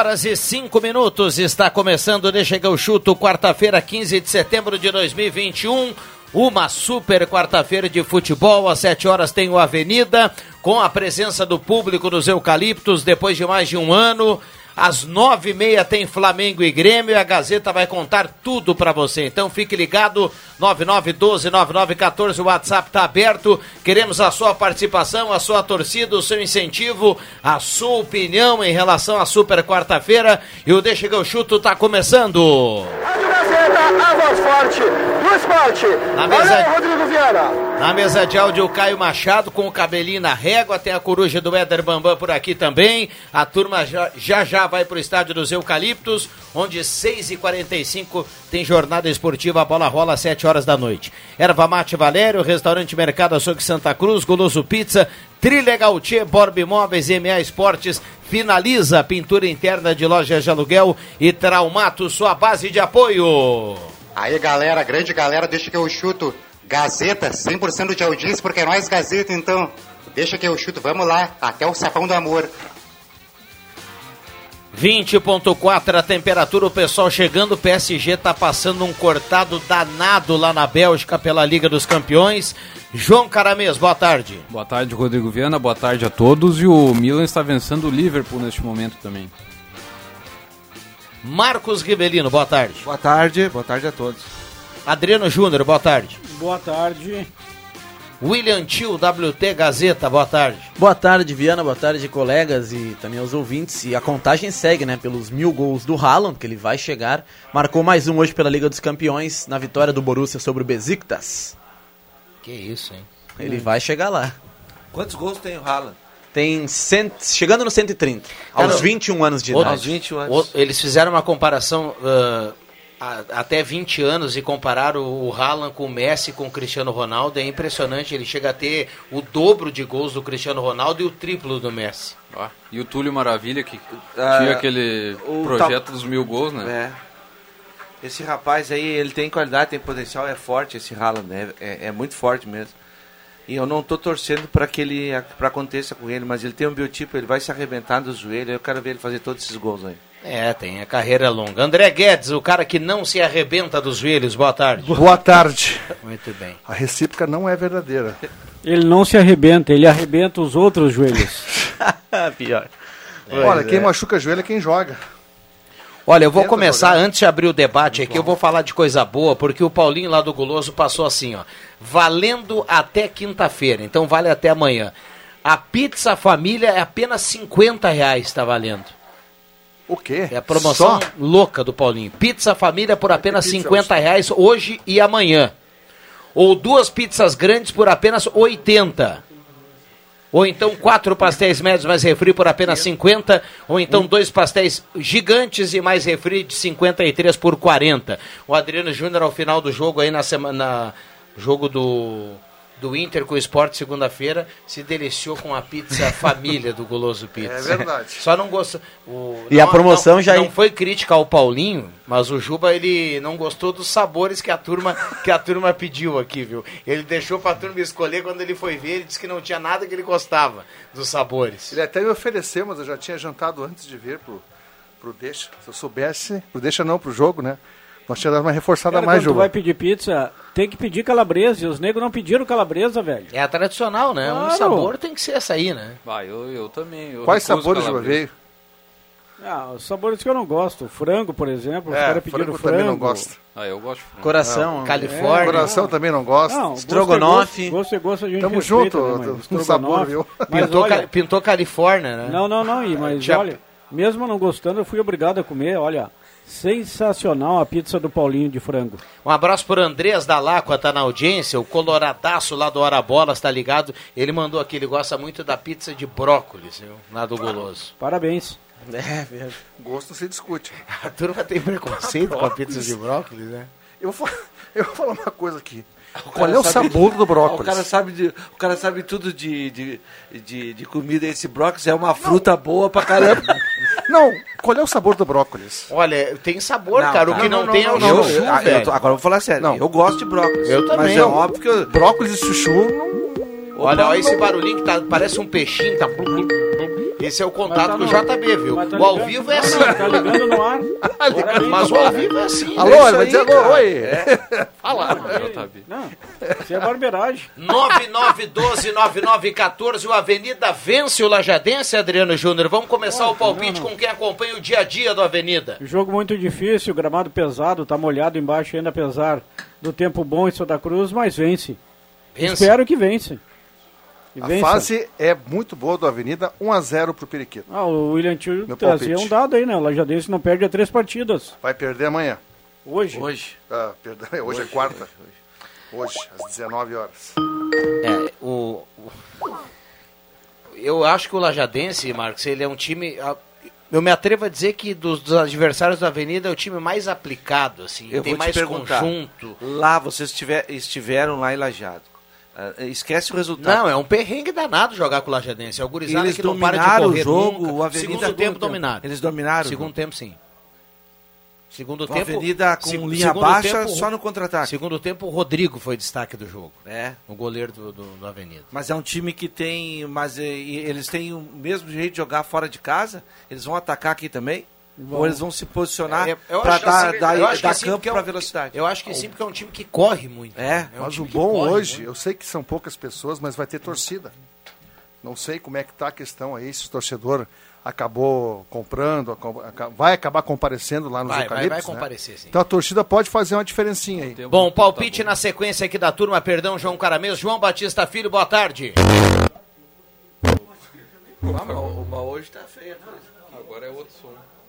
Horas e cinco minutos está começando Deixa eu chuto, quarta-feira, 15 de setembro de 2021. Uma super quarta-feira de futebol. Às sete horas tem o Avenida, com a presença do público dos Eucaliptos, depois de mais de um ano. Às nove e meia tem Flamengo e Grêmio e a Gazeta vai contar tudo para você. Então fique ligado, 9912-9914, o WhatsApp está aberto. Queremos a sua participação, a sua torcida, o seu incentivo, a sua opinião em relação à super quarta-feira. E o Deixa que eu chuto está começando. Rádio Gazeta, a voz forte do esporte. Na mesa- aí, Rodrigo Viana. Na mesa de áudio, o Caio Machado com o cabelinho na régua. Tem a coruja do Éder Bambam por aqui também. A turma já já, já vai para o estádio dos Eucaliptos, onde 6h45 tem jornada esportiva. A bola rola às 7 horas da noite. Erva Mate Valério, Restaurante Mercado Açougue Santa Cruz, Goloso Pizza, Trilha Gautier, Borb Imóveis e MA Esportes. Finaliza a pintura interna de lojas de aluguel e Traumato, sua base de apoio. Aí galera, grande galera, deixa que eu chuto. Gazeta, 100% de audiência, porque é nós Gazeta então. Deixa que eu chuto, vamos lá, até o sapão do amor. 20.4 a temperatura, o pessoal chegando, o PSG tá passando um cortado danado lá na Bélgica pela Liga dos Campeões. João Caramês, boa tarde. Boa tarde, Rodrigo Viana. Boa tarde a todos. E o Milan está vencendo o Liverpool neste momento também. Marcos Rivelino, boa tarde. Boa tarde, boa tarde a todos. Adriano Júnior, boa tarde. Boa tarde. William Tio, WT Gazeta, boa tarde. Boa tarde, Viana. Boa tarde, colegas e também aos ouvintes. E a contagem segue, né? Pelos mil gols do Haaland, que ele vai chegar. Marcou mais um hoje pela Liga dos Campeões, na vitória do Borussia sobre o Besiktas. Que isso, hein? Ele vai chegar lá. Quantos gols tem o Haaland? Tem cent... chegando no 130, Cara, aos 21 anos de outro- idade. Aos 21 O- anos. Eles fizeram uma comparação ah, a- até 20 anos e compararam o Haaland com o Messi, com o Cristiano Ronaldo. É impressionante, ele chega a ter o dobro de gols do Cristiano Ronaldo e o triplo do Messi. Ó, E o Túlio Maravilha, que Ah, tinha aquele o projeto dos mil gols, né? É. Esse rapaz aí, ele tem qualidade, tem potencial, é forte esse Haaland, né? É, é muito forte mesmo. E eu não tô torcendo para que ele para aconteça com ele, mas ele tem um biotipo, ele vai se arrebentar do joelho, eu quero ver ele fazer todos esses gols aí. É, tem a carreira longa. André Guedes, o cara que não se arrebenta dos joelhos. Boa tarde. Boa tarde. Muito bem. A recíproca não é verdadeira. Ele não se arrebenta, ele arrebenta os outros joelhos. Pior. Olha, Pois quem é. machuca joelho é quem joga. Olha, eu vou Tenta começar, jogar. antes de abrir o debate aqui, eu vou falar de coisa boa, porque o Paulinho lá do Guloso passou assim, ó. Valendo até quinta-feira, então vale até amanhã. A pizza família é apenas 50 reais, tá valendo. O quê? É a promoção Só? louca do Paulinho. Pizza família por apenas pizza 50 reais hoje e amanhã. Ou duas pizzas grandes por apenas 80. Ou então quatro pastéis médios mais refri por apenas 50. Ou então dois pastéis gigantes e mais refri de 53 por 40. O Adriano Júnior ao final do jogo aí na semana. Jogo do do Inter com o Sport segunda-feira, se deliciou com a pizza família do Goloso Pizza. É verdade. Só não gostou. o- E a promoção não, já- Não foi crítica ao Paulinho, mas o Juba ele não gostou dos sabores que a turma que a turma pediu aqui, viu? Ele deixou pra turma escolher quando ele foi ver, ele disse que não tinha nada que ele gostava dos sabores. Ele até me ofereceu, mas eu já tinha jantado antes de vir pro, pro Deixa. Se eu soubesse, pro Deixa não, pro jogo, né? Nós tinha dado uma reforçada Cara, mais, Juba. vai pedir pizza, tem que pedir calabresa. E os negros não pediram calabresa, velho. É a tradicional, né? Um Claro. sabor tem que ser essa aí, né? Vai, eu, eu também. eu Quais sabores, calabresa. veio? Ah, os sabores que eu não gosto. Frango, por exemplo. os É, caras pediram frango frango. também não gosta. Ah, eu gosto de frango. Coração. Califórnia. Coração também não gosta. Não, Estrogonofe. Gosto é gosto, gosto a gente Tamo respeita, junto, né, no mas sabor, viu? Pintou, olha, Ca- pintou Califórnia, né? Não, não, não, mas Já- olha, mesmo não gostando, eu fui obrigado a comer, olha, sensacional a pizza do Paulinho de frango. Um abraço pro Andrés da Lacua, tá na audiência, o coloradaço lá do Hora Bolas, tá ligado? Ele mandou aqui, ele gosta muito da pizza de brócolis, viu? Lá do Goloso. Parabéns. É, verdade. Gosto não se discute. A turma tem preconceito com a pizza de brócolis, né? Eu vou, eu vou falar uma coisa aqui. Qual é o sabor do O brócolis? cara sabe, de, o cara sabe tudo de, de, de, de comida. Esse brócolis é uma fruta boa pra caramba. Não, qual é o sabor do brócolis? Olha, tem sabor, Não, cara. tá. o que não, Não, não, tem é o chuchu, eu- velho. eu tô- agora eu vou falar sério. Não. Eu gosto de brócolis. Eu também. Mas é óbvio que eu, Brócolis e chuchu não... Olha, olha esse barulhinho que tá, parece um peixinho, tá... Esse é o contato Mas com tá o JB, viu? Tá o ao ligando- vivo é assim. Tá ligando no ar. Mas o ao vivo é assim. Alô, ele Isso vai dizer alô, oi. Fala, JB. Não, isso é barbeiragem. 9912-9914, o Avenida vence o Lajadense, Adriano Júnior. Vamos começar o palpite com quem acompanha o dia a dia do Avenida. Jogo muito difícil, gramado pesado, tá molhado embaixo ainda, apesar do tempo bom em Santa Cruz, mas vence. Vence. Espero que vence. E A vença. fase é muito boa do Avenida, 1x0 pro Periquito. Ah, o William Tio trazia palpite. um dado aí, né? O Lajadense não perde a três partidas. Vai perder amanhã. Hoje. hoje. Ah, perdão, hoje, é quarta. Hoje, às 19 horas. É, o, o- eu acho que o Lajadense, Marcos, ele é um time. Eu me atrevo a dizer que dos, dos adversários da Avenida é o time mais aplicado, assim. Eu tem vou te mais perguntar. conjunto. Lá, vocês estiver- estiveram lá em Lajado. Ah, esquece o resultado. Não, é um perrengue danado jogar com o Lajadense. É o gurizada Eles que não para de dominaram correr o jogo, nunca. o Avenida... Segundo tempo dominaram. Eles dominaram. Segundo tempo, sim. Segundo O tempo. Avenida com seg- linha baixa, tempo, só no contra-ataque. Segundo tempo, o Rodrigo foi destaque do jogo. É. O goleiro do, do, do Avenida. Mas é um time que tem. Mas eh, e eles têm o mesmo jeito de jogar fora de casa? Eles vão atacar aqui também? Ou eles vão se posicionar É, para dar, assim, dar, dar sim, campo é um- para velocidade? Eu acho que sim, porque é um time que corre muito. É, um Mas o bom corre hoje, muito. eu sei que são poucas pessoas, mas vai ter torcida. Não sei como é que está a questão aí, se o torcedor acabou comprando, vai acabar comparecendo lá nos Vai, vai, vai né? comparecer, sim. Então a torcida pode fazer uma diferencinha aí. Bom, palpite na sequência aqui da turma, perdão, João Caramês. João Batista Filho, boa tarde. Mas hoje tá feio. Agora é outro som.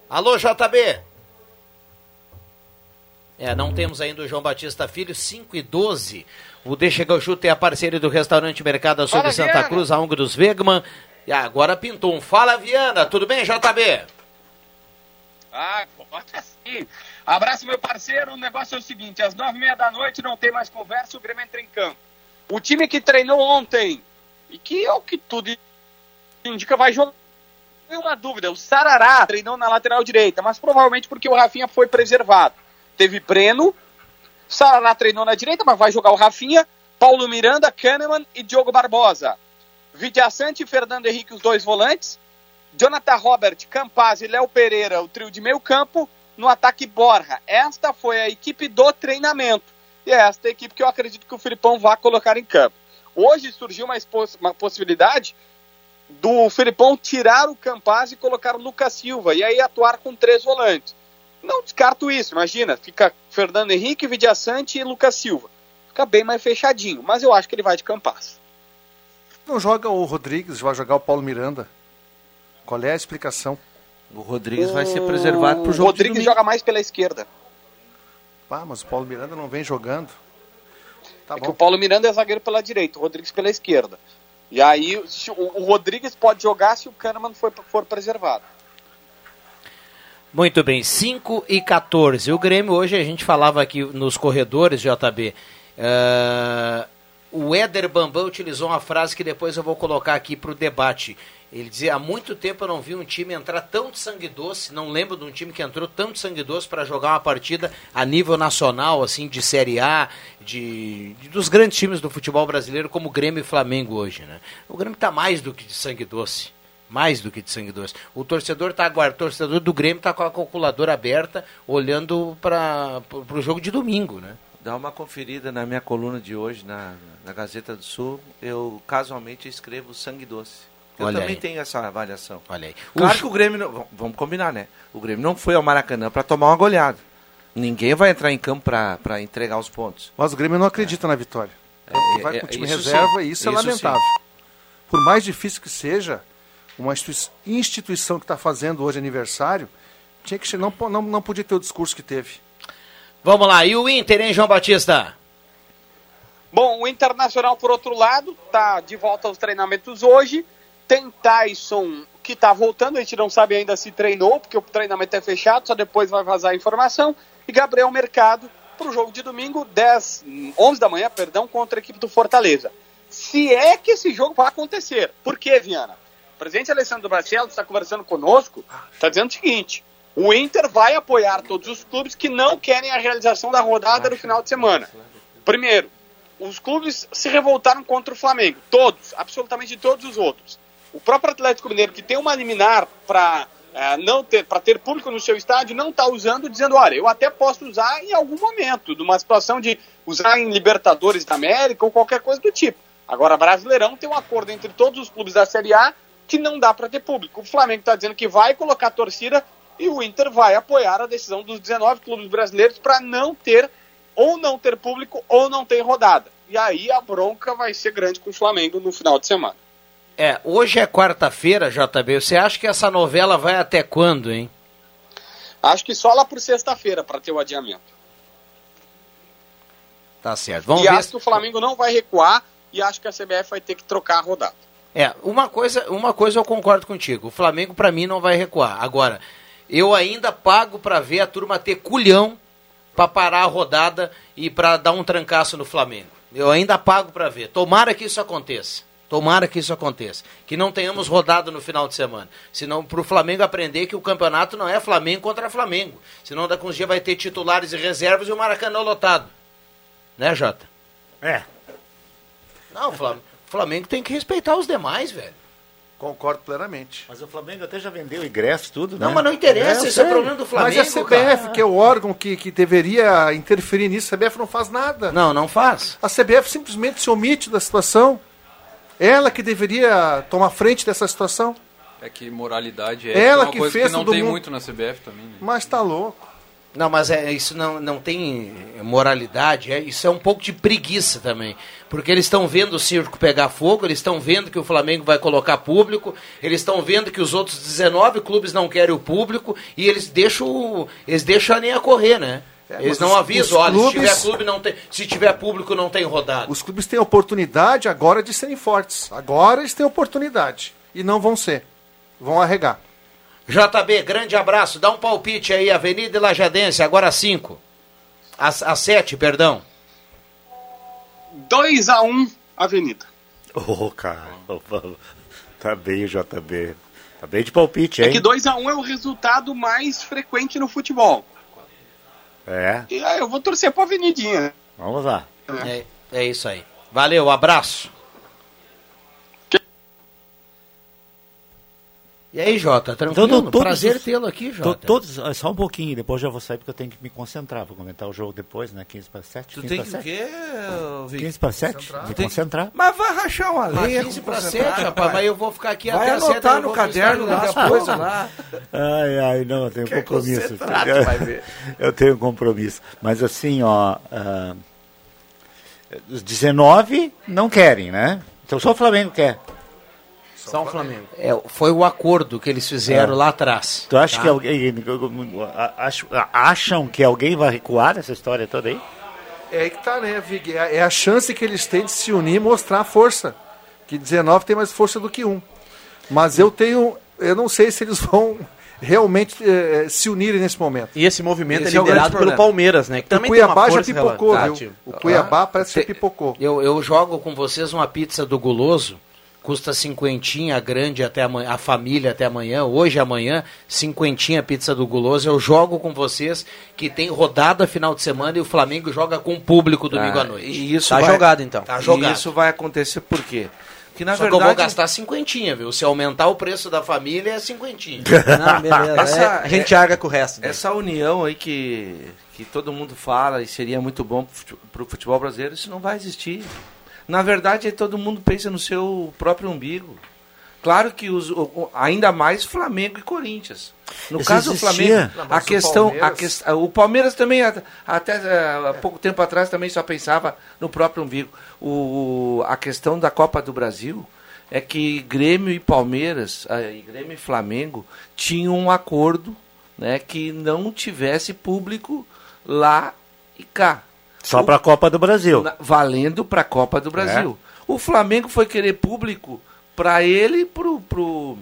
Alô, JB. É, não temos ainda o João Batista Filho, 5 e 12. O Deixa chuto é a parceria do restaurante Mercado Açougue Fala, Santa. Cruz, a Ung dos Wegman. E agora pintou um Fala Viana, tudo bem, JB? Ah, pode sim. Abraço, meu parceiro. O negócio é o seguinte: às nove e meia da noite não tem mais conversa, o Grêmio entra em campo. O time que treinou ontem e que é o que tudo indica vai jogar. Tem uma dúvida: o Sarará treinou na lateral direita, mas provavelmente porque o Rafinha foi preservado. Teve Breno, Sarará treinou na direita, mas vai jogar o Rafinha, Paulo Miranda, Kahneman e Diogo Barbosa. Vidiaçante e Fernando Henrique, os dois volantes. Jonathan Robert, Campaz e Léo Pereira, o trio de meio campo, no ataque Borja. Esta foi a equipe do treinamento. E é esta a equipe que eu acredito que o Filipão vai colocar em campo. Hoje surgiu uma, uma possibilidade do Filipão tirar o Campaz e colocar o Lucas Silva, e aí atuar com três volantes. Não descarto isso, imagina, fica Fernando Henrique, Vidiaçante e Lucas Silva. Fica bem mais fechadinho, mas eu acho que ele vai de Campaz. Não joga o Rodrigues, vai jogar o Paulo Miranda. Qual é a explicação? O Rodrigues vai ser preservado pro O jogo Rodrigues de domingo. joga mais pela esquerda. Ah, mas o Paulo Miranda não vem jogando. Tá É que bom. o Paulo Miranda é zagueiro pela direita, o Rodrigues pela esquerda. E aí o, o Rodrigues pode jogar se o Kahneman for, for preservado. Muito bem, 5 e 14. O Grêmio hoje a gente falava aqui nos corredores, JB. eh, o Éder Bambam utilizou uma frase que depois eu vou colocar aqui para o debate. Ele dizia: há muito tempo eu não vi um time entrar tão de sangue doce, não lembro de um time que entrou tão de sangue doce para jogar uma partida a nível nacional, assim, de Série A, de, de- dos grandes times do futebol brasileiro, como o Grêmio e Flamengo hoje. Né? O Grêmio está mais do que de sangue doce. Mais do que de sangue doce. O torcedor tá aguardando, o torcedor do Grêmio está com a calculadora aberta, olhando para o jogo de domingo, né? Dá uma conferida na minha coluna de hoje, na, na Gazeta do Sul. Eu casualmente escrevo sangue doce. Eu Olha também aí. tenho essa avaliação. Olha aí. Claro que o Grêmio. Não, vamos combinar, né? O Grêmio não foi ao Maracanã para tomar uma goleada. Ninguém vai entrar em campo para entregar os pontos. Mas o Grêmio não acredita na vitória. É, Vai é, com o time isso reserva sim, e isso é isso lamentável. Por mais difícil que seja, uma institui- instituição que está fazendo hoje aniversário, tinha que não, não, não podia ter o discurso que teve. Vamos lá, e o Inter, hein, João Batista? Bom, o Internacional, por outro lado, está de volta aos treinamentos hoje. Tem Tyson, que está voltando, a gente não sabe ainda se treinou, porque o treinamento é fechado, só depois vai vazar a informação. E Gabriel Mercado para o jogo de domingo, 10, 11 da manhã, perdão, contra a equipe do Fortaleza. Se é que esse jogo vai acontecer. Por quê, Viana? O presidente Alessandro Barcelos está conversando conosco, está dizendo o seguinte: o Inter vai apoiar todos os clubes que não querem a realização da rodada no final de semana. Primeiro, os clubes se revoltaram contra o Flamengo. Todos, absolutamente todos os outros. O próprio Atlético Mineiro, que tem uma liminar para não ter, para ter público no seu estádio, não está usando, dizendo, olha, eu até posso usar em algum momento, numa situação de usar em Libertadores da América ou qualquer coisa do tipo. Agora, Brasileirão tem um acordo entre todos os clubes da Série A que não dá para ter público. O Flamengo está dizendo que vai colocar a torcida e o Inter vai apoiar a decisão dos 19 clubes brasileiros para não ter ou não ter público ou não ter rodada. E aí a bronca vai ser grande com o Flamengo no final de semana. É, hoje é quarta-feira, JB. Você acha que essa novela vai até quando, hein? Acho que só lá por sexta-feira para ter o adiamento. Tá certo. Vamos e ver. acho que o Flamengo não vai recuar e acho que a CBF vai ter que trocar a rodada. É, uma coisa, uma coisa eu concordo contigo. O Flamengo, pra mim, não vai recuar. Agora, eu ainda pago pra ver a turma ter culhão pra parar a rodada e pra dar um trancaço no Flamengo. Eu ainda pago pra ver. Tomara que isso aconteça. Tomara que isso aconteça. Que não tenhamos rodada no final de semana. Senão, pro Flamengo aprender que o campeonato não é Flamengo contra Flamengo. Senão, daqui uns dias vai ter titulares e reservas e o Maracanã lotado. Né, Jota? É. Não, o Flam- o Flamengo tem que respeitar os demais, velho. Concordo plenamente. Mas o Flamengo até já vendeu ingresso, tudo, né? Não, mas não interessa, eu esse é o problema do Flamengo. Mas a CBF, cara. que é o órgão que, que deveria interferir nisso, a CBF não faz nada. Não, não faz. A CBF simplesmente se omite da situação. Ela que deveria tomar frente dessa situação. É que moralidade é Ela uma que coisa fez que não tem mundo- muito na CBF também. Né? Mas tá louco. Não, mas é, isso não, não tem moralidade, é, isso é um pouco de preguiça também. Porque eles estão vendo o circo pegar fogo, eles estão vendo que o Flamengo vai colocar público, eles estão vendo que os outros 19 clubes não querem o público e eles deixam, eles deixam a linha correr, né? É, eles não avisam, olha, clubes- se tiver clube não tem, se tiver público não tem rodada. Os clubes têm oportunidade agora de serem fortes. Agora eles têm oportunidade. E não vão ser. Vão arregar. JB, grande abraço. Dá um palpite aí, Avenida e Lajadense, agora 5. Às 7, perdão. 2 a 1 Avenida. Ô, cara. Tá bem o JB. Tá bem de palpite, É hein? que 2 a 1 é o resultado mais frequente no futebol. É, E aí eu vou torcer pra Avenidinha. vamos lá. É, é isso aí. Valeu, abraço. E aí, Jota, tranquilo? Então, todos Prazer tê-lo aqui, To- Jota. todos, ah, só um pouquinho, depois já vou sair porque eu tenho que me concentrar. Vou comentar o jogo depois, né? 15 para 7. Tu 15 tem para que o 7. quê, Vic? 15 para 7. Me Tem- concentrar. Mas vai rachar uma lenha. 15 com para concentrado, 7, rapaz, mas eu vou ficar aqui Vai até as 7. anotar eu no caderno Instagram das coisas lá. Ai, ai, não, eu tenho Quer compromisso. concentrar, tu vai ver. eu tenho compromisso. Mas assim, ó. ah, os 19 não querem, né? Então só o Flamengo quer. Só o Flamengo. É, foi o acordo que eles fizeram É. lá atrás. Tu acha tá? que alguém. Acham que alguém vai recuar nessa história toda aí? É aí que tá, né, Vig? É é a chance que eles têm de se unir e mostrar força. Que 19 tem mais força do que um. Mas eu tenho. Eu não sei se eles vão realmente eh, se unirem nesse momento. E esse movimento Esse é é o liderado pelo problema. Palmeiras, né? Que O também tem uma Cuiabá já força pipocou, relativa. viu? O Cuiabá parece que pipocou. Eu, eu jogo com vocês uma pizza do Guloso, custa cinquentinha, grande até amanhã, a família até amanhã, hoje amanhã, cinquentinha pizza do Guloso. Eu jogo com vocês que tem rodada final de semana e o Flamengo joga com o público domingo Ah, à noite. E isso Tá vai- jogado, então. Tá e jogado. isso vai acontecer por quê? Porque na Só que eu vou verdade gastar cinquentinha, viu? Se aumentar o preço da família, é cinquentinha. Não, beleza. Essa- É, a gente arga com o resto. né? essa união aí que, que todo mundo fala e seria muito bom para o futebol brasileiro, isso não vai existir. Na verdade, todo mundo pensa no seu próprio umbigo. Claro que os, ainda mais Flamengo e Corinthians. No Isso caso do. Flamengo, Não, a questão, a Palmeiras- ques- o Palmeiras também a- até eh, há pouco tempo atrás também só pensava no próprio umbigo. O, a questão da Copa do Brasil é que Grêmio e Palmeiras, ah, e Grêmio e Flamengo tinham um acordo, né, que não tivesse público lá e cá. Só para a Copa do Brasil. na- valendo para a Copa do Brasil. O Flamengo foi querer público para ele pro, pro,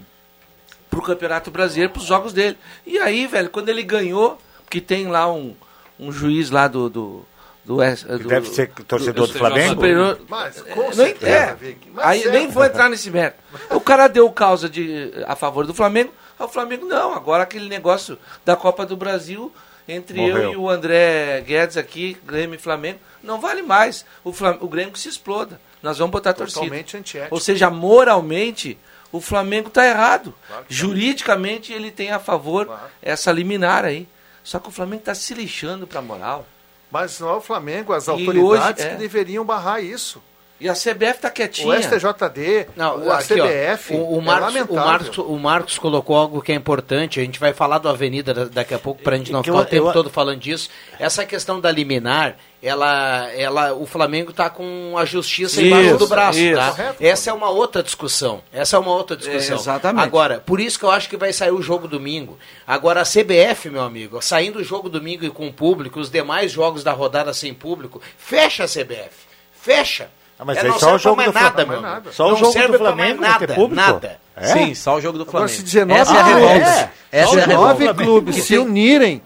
pro Campeonato Brasileiro, pros jogos dele. E aí, velho, quando ele ganhou, que tem lá um, um juiz lá do. do, do, do Deve ser torcedor do, Flamengo. superior. Mas, É, com certeza, é, aí é. nem vou entrar nesse mérito. O cara deu causa de, a favor do Flamengo, o Flamengo não. Agora aquele negócio da Copa do Brasil entre eu Morreu. e o André Guedes aqui, Grêmio e Flamengo, não vale mais. O, Flam o Grêmio que se exploda. Nós vamos botar a torcida. Totalmente. Ou seja, moralmente, o Flamengo está errado. Juridicamente, ele tem a favor essa liminar aí. Só que o Flamengo está se lixando para moral. Mas não é o Flamengo, as E autoridades hoje, é. que deveriam barrar isso. E a CBF está quietinha. O STJD, Não, o- a aqui, ó, CBF, o, o é Marcos, o, lamentável. Marcos, o Marcos colocou algo que é importante. A gente vai falar do Avenida da- daqui a pouco para a gente não Que ficar eu- o tempo eu- todo falando disso. Essa questão da liminar, ela, ela, o Flamengo está com a justiça embaixo Isso, do braço, isso. tá? Correto. Essa é uma outra discussão. Essa é uma outra discussão. É, exatamente. Agora, por isso que eu acho que vai sair o jogo domingo. Agora a CBF, meu amigo, saindo o jogo domingo e com público, os demais jogos da rodada sem público, fecha a CBF. Fecha. Ah, mas aí não só serve o jogo do nada, Flamengo. meu amigo. Só o Não jogo serve do Flamengo nada, público? nada. É? Sim, só o jogo do Agora, Flamengo. se 19 Essa é a clubes, revolta. É. Essa é a se 9 revolta. clubes Que se unirem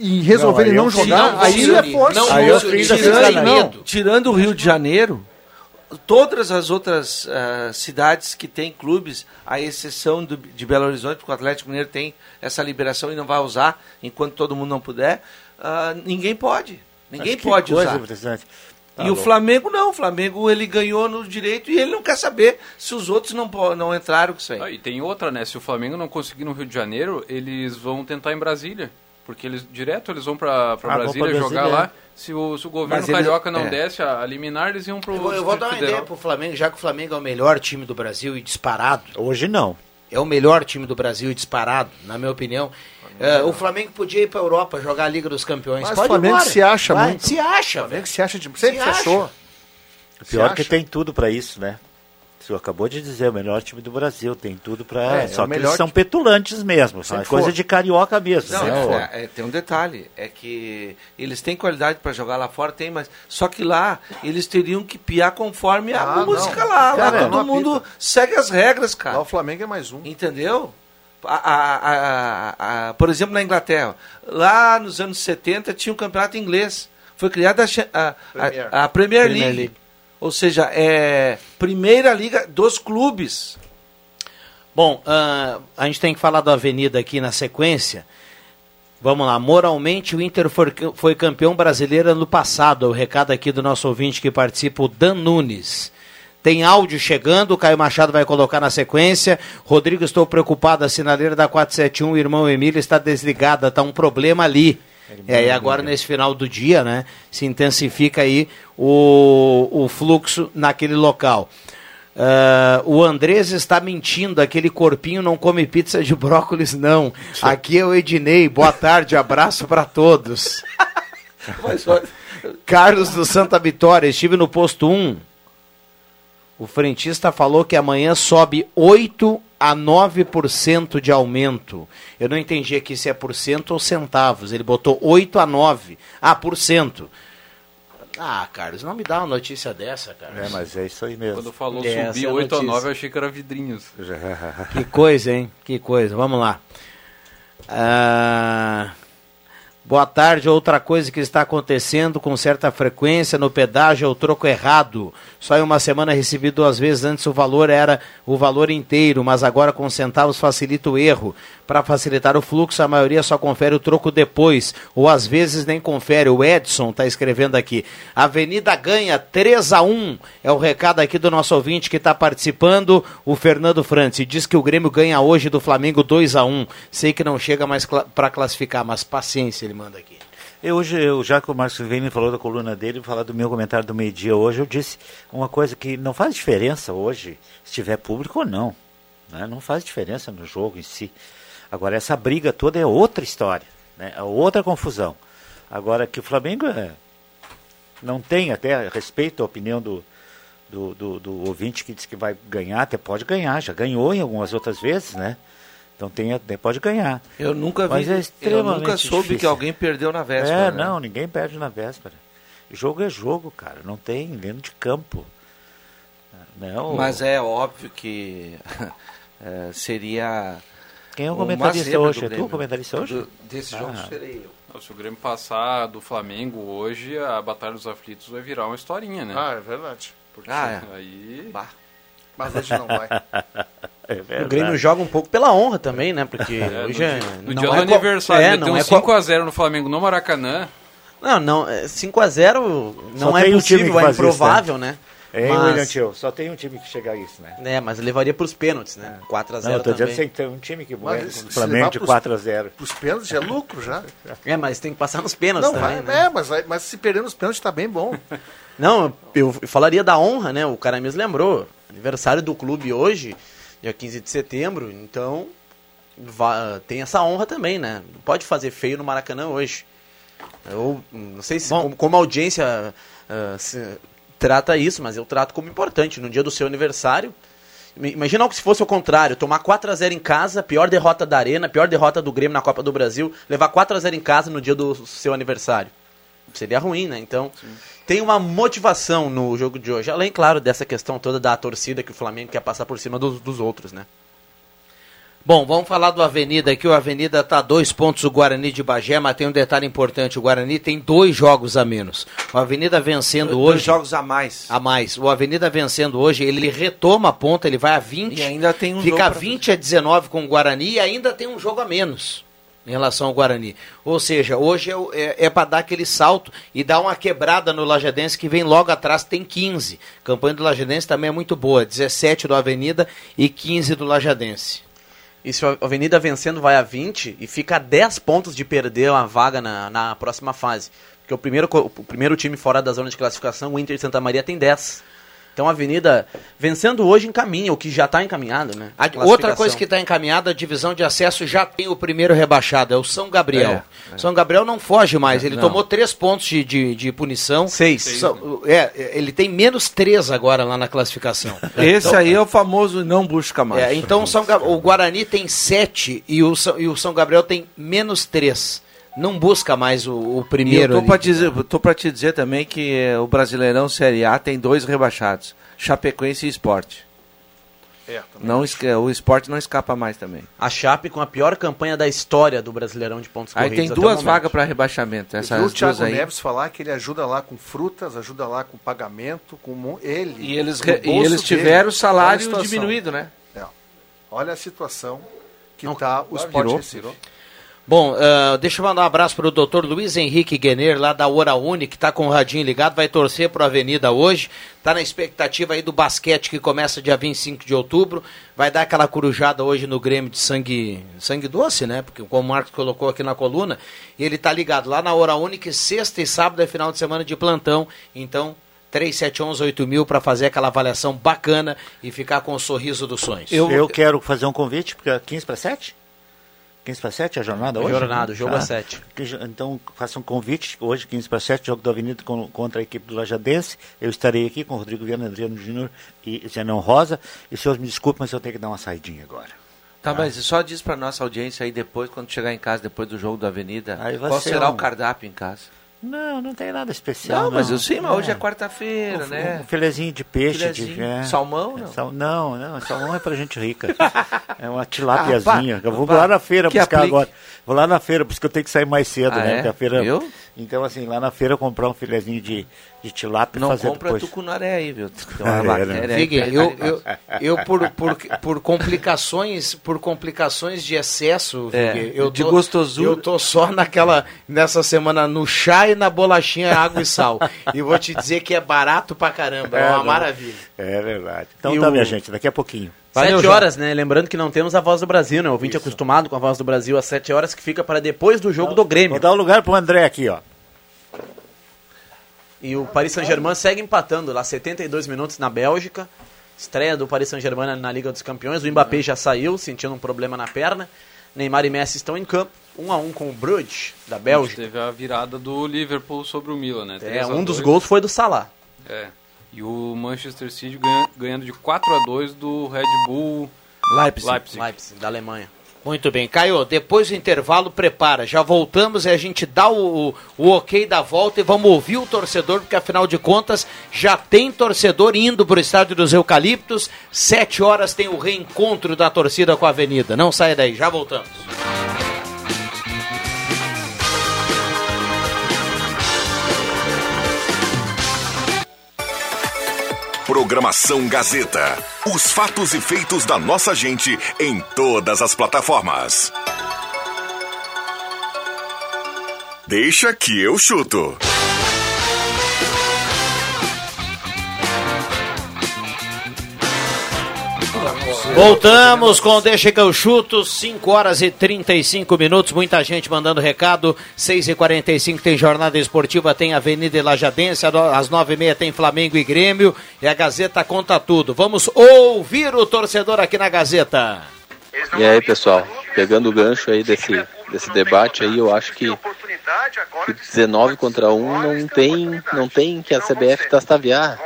e resolverem Não, aí não, é jogar, não aí é força. Não Aí eu sem escala, medo. Tirando o Rio de Janeiro, todas as outras ah, cidades que têm clubes, à exceção do- de Belo Horizonte, porque o Atlético Mineiro tem essa liberação e não vai usar enquanto todo mundo não puder, ah, ninguém pode. Ninguém pode coisa usar. Tá e o louco. Flamengo não, o Flamengo ele ganhou no direito e ele não quer saber se os outros não, não entraram com isso aí. Ah, e tem outra, né? Se o Flamengo não conseguir no Rio de Janeiro, eles vão tentar em Brasília. Porque eles direto eles vão pra, pra Ah, Brasília jogar Brasília, lá. Se o, se o governo eles- carioca não é. desse a, a liminar, eles iam pro Eu vou, eu vou dar uma Distrito ideia Federal. pro Flamengo, já que o Flamengo é o melhor time do Brasil e disparado. Hoje não. É o melhor time do Brasil e disparado, na minha opinião. É, o Flamengo podia ir pra Europa jogar a Liga dos Campeões. Mas o Pode ir Flamengo embora. se acha Vai, muito. Se acha, O velho. Flamengo se acha de. Sempre Se acha. achou. Pior Você que acha? tem tudo para isso, né? O senhor acabou de dizer, o melhor time do Brasil, tem tudo para. É, é Só o que eles são petulantes mesmo, são Sempre coisa for. de carioca mesmo. Não, né? é, é, tem um detalhe, é que eles têm qualidade para jogar lá fora, tem, mas só que lá eles teriam que piar conforme a Ah, música não. lá. Lá Cara, todo não mundo apita. segue as regras, cara. Lá o Flamengo é mais um. Entendeu? A- a- a- a- a- por exemplo, na Inglaterra, lá nos anos 70 tinha um campeonato inglês. Foi criada a, cha- a, a- Premier. Premier, Premier League. Ou seja, é primeira liga dos clubes. Bom, ah, a gente tem que falar do Avenida aqui na sequência. Vamos lá, moralmente o Inter foi, foi campeão brasileiro ano passado. O recado aqui do nosso ouvinte que participa, o Dan Nunes. Tem áudio chegando, o Caio Machado vai colocar na sequência. Rodrigo, estou preocupado, a sinaleira da 471, o irmão Emílio está desligada, está um problema ali. É, e agora nesse final do dia, né, se intensifica aí o, o fluxo naquele local. Ah, o Andrés está mentindo, aquele corpinho não come pizza de brócolis, não. Aqui é o Ednei, boa tarde, abraço para todos. Carlos do Santa Vitória, estive no posto 1. O frentista falou que amanhã sobe 8 a 9% de aumento. Eu não entendi aqui se é por cento ou centavos. Ele botou 8 a 9. Ah, por cento. Ah, Carlos, não me dá uma notícia dessa, cara. É, mas é isso aí mesmo. Quando falou subir é a 8 a notícia. 9, eu achei que era vidrinhos. Que coisa, hein? Que coisa. Vamos lá. Ah, boa tarde. Outra coisa que está acontecendo com certa frequência no pedágio é o troco errado. Só em uma semana recebi duas vezes. Antes o valor era o valor inteiro, mas agora com centavos facilita o erro. Para facilitar o fluxo, a maioria só confere o troco depois, ou às vezes nem confere. O Edson está escrevendo aqui. Avenida ganha 3 a 1 É o recado aqui do nosso ouvinte que está participando, o Fernando Franci. Diz que o Grêmio ganha hoje do Flamengo 2 a 1 Sei que não chega mais cla para classificar, mas paciência, ele manda aqui. Eu, hoje, eu, já que o Marcos Vini falou da coluna dele, falar do meu comentário do meio-dia hoje. Eu disse uma coisa que não faz diferença hoje, se tiver público ou não. Né? Não faz diferença no jogo em si. Agora, essa briga toda é outra história, né? é outra confusão. Agora, que o Flamengo é, não tem, até respeito à opinião do, do, do, do ouvinte que diz que vai ganhar, até pode ganhar, já ganhou em algumas outras vezes, né? Então tem, até pode ganhar. Eu nunca vi, Mas é eu extremamente nunca soube difícil. que alguém perdeu na véspera. É, né? não, ninguém perde na véspera. Jogo é jogo, cara. Não tem dentro de campo. Não, Mas é óbvio que é, seria. Quem é o comentarista hoje? É tu o comentarista hoje? Do- desse jogo Ah. serei eu. Se o Grêmio passar do Flamengo hoje, a Batalha dos Aflitos vai virar uma historinha, né? Ah, é verdade. Porque Ah, é. aí... Bah. Mas hoje não vai. É O. Grêmio joga um pouco pela honra também, né? Porque É, hoje no é, dia, no não dia é do aniversário, é, não um é qual- 5x0 no Flamengo no Maracanã. Não, não, é 5x0 não Só é um possível, que é isso, improvável, né? É, Mas- William Tio, só tem um time que chega a isso, né? É, mas levaria para os pênaltis, né? 4x0 Não, eu tô também. dizendo que tem um time que se o Flamengo de pros- 4 a 0 Os pênaltis é lucro já. É, mas tem que passar nos pênaltis Não, também, vai, né? é, mas, vai- mas se perder nos pênaltis tá bem bom. Não, eu eu falaria da honra, né? O cara mesmo lembrou. Aniversário do clube hoje, dia 15 de setembro, então va- tem essa honra também, né? Não pode fazer feio no Maracanã hoje. Eu não sei se como, como a audiência ah, se- trata isso, mas eu trato como importante. No dia do seu aniversário, im- imagina algo se fosse o contrário, tomar 4 a 0 em casa, pior derrota da Arena, pior derrota do Grêmio na Copa do Brasil, levar 4 a 0 em casa no dia do seu aniversário. Seria ruim, né? Então, tem uma motivação no jogo de hoje. Além, claro, dessa questão toda da torcida que o Flamengo quer passar por cima dos, dos outros, né? Bom, vamos falar do Avenida aqui. O Avenida está a dois pontos o Guarani de Bagé, mas tem um detalhe importante. O Guarani tem dois jogos a menos. O Avenida vencendo Dois hoje... jogos a mais. A mais. O Avenida vencendo hoje, ele retoma a ponta, ele vai a 20. E ainda tem um Fica jogo a pra 20 a 19 com o Guarani e ainda tem um jogo a menos em relação ao Guarani. Ou seja, hoje é, é, é para dar aquele salto e dar uma quebrada no Lajadense que vem logo atrás, tem 15. A campanha do Lajadense também é muito boa, 17 do Avenida e 15 do Lajadense. E se a Avenida vencendo vai a 20 e fica a 10 pontos de perder uma vaga na, na próxima fase. Porque o primeiro, o primeiro time fora da zona de classificação, o Inter Santa Maria, tem 10. Então a Avenida, vencendo hoje, encaminha, o que já está encaminhado, né? A- outra coisa que está encaminhada, a divisão de acesso já tem o primeiro rebaixado, é o São Gabriel. São Gabriel não foge mais, ele Não. tomou três pontos de, de, de punição. Seis. São- é, ele tem menos três agora lá na classificação. Esse Então- aí é o famoso não busca mais. É, então o, São o Guarani tem sete e o, São, e o São Gabriel tem menos três. Não busca mais o, o E primeiro. dizer, eu tô pra te dizer também que eh, o Brasileirão Série A tem dois rebaixados: Chapecoense e Esporte. É. Não, o Esporte não escapa mais também. A Chape com a pior campanha da história do Brasileirão de pontos Aí corridos. tem até o duas vagas para rebaixamento. Eu vi Essas o Thiago aí. Neves falar que ele ajuda lá com frutas, ajuda lá com pagamento, com ele. E eles, re- e eles dele. tiveram o Olha a salário situação. diminuído, né? É. Olha a situação que Não, está o Sport virou, Recife. Bom, ah, deixa eu mandar um abraço para o doutor Luiz Henrique Guener, lá da Hora Uni, que está com o radinho ligado, vai torcer para a Avenida hoje. Está na expectativa aí do basquete que começa dia 25 de outubro. Vai dar aquela corujada hoje no Grêmio de sangue, sangue doce, né? Porque como o Marcos colocou aqui na coluna, e ele tá ligado lá na Hora Uni, que sexta e sábado é final de semana de plantão. Então, 3711 mil para fazer aquela avaliação bacana e ficar com o sorriso dos sonhos. Eu, quero fazer um convite, porque é 15 para 7? 15 para 7 a jornada hoje? Jornada, o jogo Tá. às 7. Que jo- Então, faça um convite, hoje, 15 para 7, jogo da Avenida com- contra a equipe do Lajadense. Eu estarei aqui com o Rodrigo Viana, Adriano Júnior e Zenão Rosa. E os senhores me desculpem, mas eu tenho que dar uma saidinha agora. Tá, mas só diz pra nossa audiência aí depois, quando chegar em casa, depois do jogo da Avenida, qual ser será um- o cardápio em casa? Não, não tem nada especial. Não, mas eu sei, mas hoje é quarta-feira, Um- né? Um filezinho de peixe. Filezinho. De, é. Salmão, não? Sal- não, não, salmão é pra gente rica. É uma tilápiazinha. Ah, pá, eu vou pá, lá na feira buscar aplique. agora. Vou lá na feira, por isso que eu tenho que sair mais cedo, Ah, né? é? Porque a feira... Viu? Então, assim, lá na feira comprar um filezinho de, de tilápia Não fazer compra depois. tucunaré aí, viu? Tem É, uma né? bactéria Figue, eu, eu, eu por, por, por complicações por complicações de excesso, É, Figue, eu de tô, gostosura. Eu tô só naquela nessa semana no chá e na bolachinha água e sal. e vou te dizer que é barato pra caramba, é, uma não. maravilha. É verdade. Então E tá, o- minha gente, daqui a pouquinho. Valeu, Sete horas, né? Lembrando que não temos a voz do Brasil, né? O ouvinte acostumado com a voz do Brasil às sete horas, que fica para depois do jogo do Grêmio. Vou dar o lugar pro André aqui, ó. E o Paris Saint-Germain segue empatando lá 72 minutos na Bélgica. Estreia do Paris Saint-Germain na Liga dos Campeões. O Mbappé já saiu, sentindo um problema na perna. Neymar e Messi estão em campo. Um a um com o Bruges, da Bélgica. Teve a virada do Liverpool sobre o Milan, né? É, 3 a um dos 2. gols foi do Salah. É. E o Manchester City ganha- ganhando de 4 a 2 do Red Bull Leipzig. Leipzig. Leipzig, da Alemanha. Muito bem. Caio, depois do intervalo, prepara. Já voltamos e a gente dá o, o, o ok da volta e vamos ouvir o torcedor, porque afinal de contas já tem torcedor indo para o estádio dos Eucaliptos. Sete horas tem o reencontro da torcida com a Avenida. Não saia daí, já voltamos. Programação Gazeta. Os fatos e feitos da nossa gente em todas as plataformas. Deixa que eu chuto. Voltamos com Deixa que eu chuto, 5 horas e 35 minutos, muita gente mandando recado, 6 e 45 tem jornada esportiva, tem Avenida e Lajadense, às 9 e meia tem Flamengo e Grêmio, e a Gazeta conta tudo. Vamos ouvir o torcedor aqui na Gazeta. E aí, pessoal, pegando o gancho aí desse, desse debate aí, eu acho que, que 19 contra 1 não tem, não tem que a CBF tastaviar.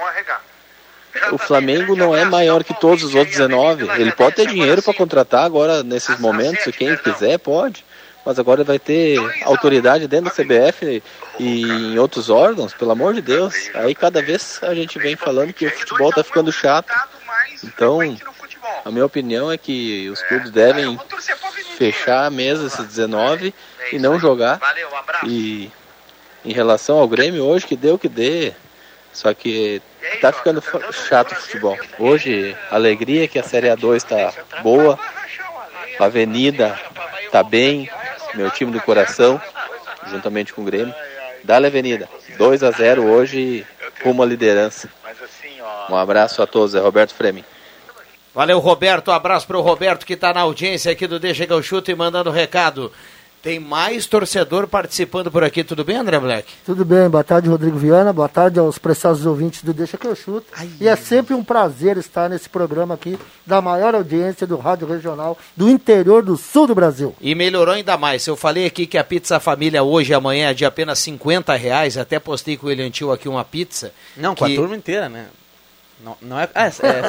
O Flamengo não é maior que todos os outros 19. Ele pode ter dinheiro para contratar agora nesses momentos, quem quiser pode. Mas agora vai ter autoridade dentro da CBF e em outros órgãos, pelo amor de Deus. Aí cada vez a gente vem falando que o futebol tá ficando chato. Então, a minha opinião é que os clubes devem fechar a mesa esses 19 e não jogar. E em relação ao Grêmio hoje, que deu o que dê. Só que tá ficando chato o futebol. Hoje, a alegria é que a Série A2 está boa, a Avenida tá bem, meu time do coração, juntamente com o Grêmio. Dá-lhe Avenida, 2 a 0 hoje, rumo à liderança. Um abraço a todos, é Roberto Fremin. Valeu, Roberto. Um abraço pro Roberto que tá na audiência aqui do Deixa que eu chuto e mandando recado. Tem mais torcedor participando por aqui. Tudo bem, André Black? Tudo bem, boa tarde, Rodrigo Viana, boa tarde aos preciosos ouvintes do Deixa que eu chuto. E é sempre um prazer estar nesse programa aqui, da maior audiência do Rádio Regional do interior do sul do Brasil. E melhorou ainda mais. Eu falei aqui que a pizza família hoje e amanhã é de apenas 50 reais. Até postei com o Elian Tio aqui uma pizza. Não, com que- a turma inteira, né? Não, não é, ah,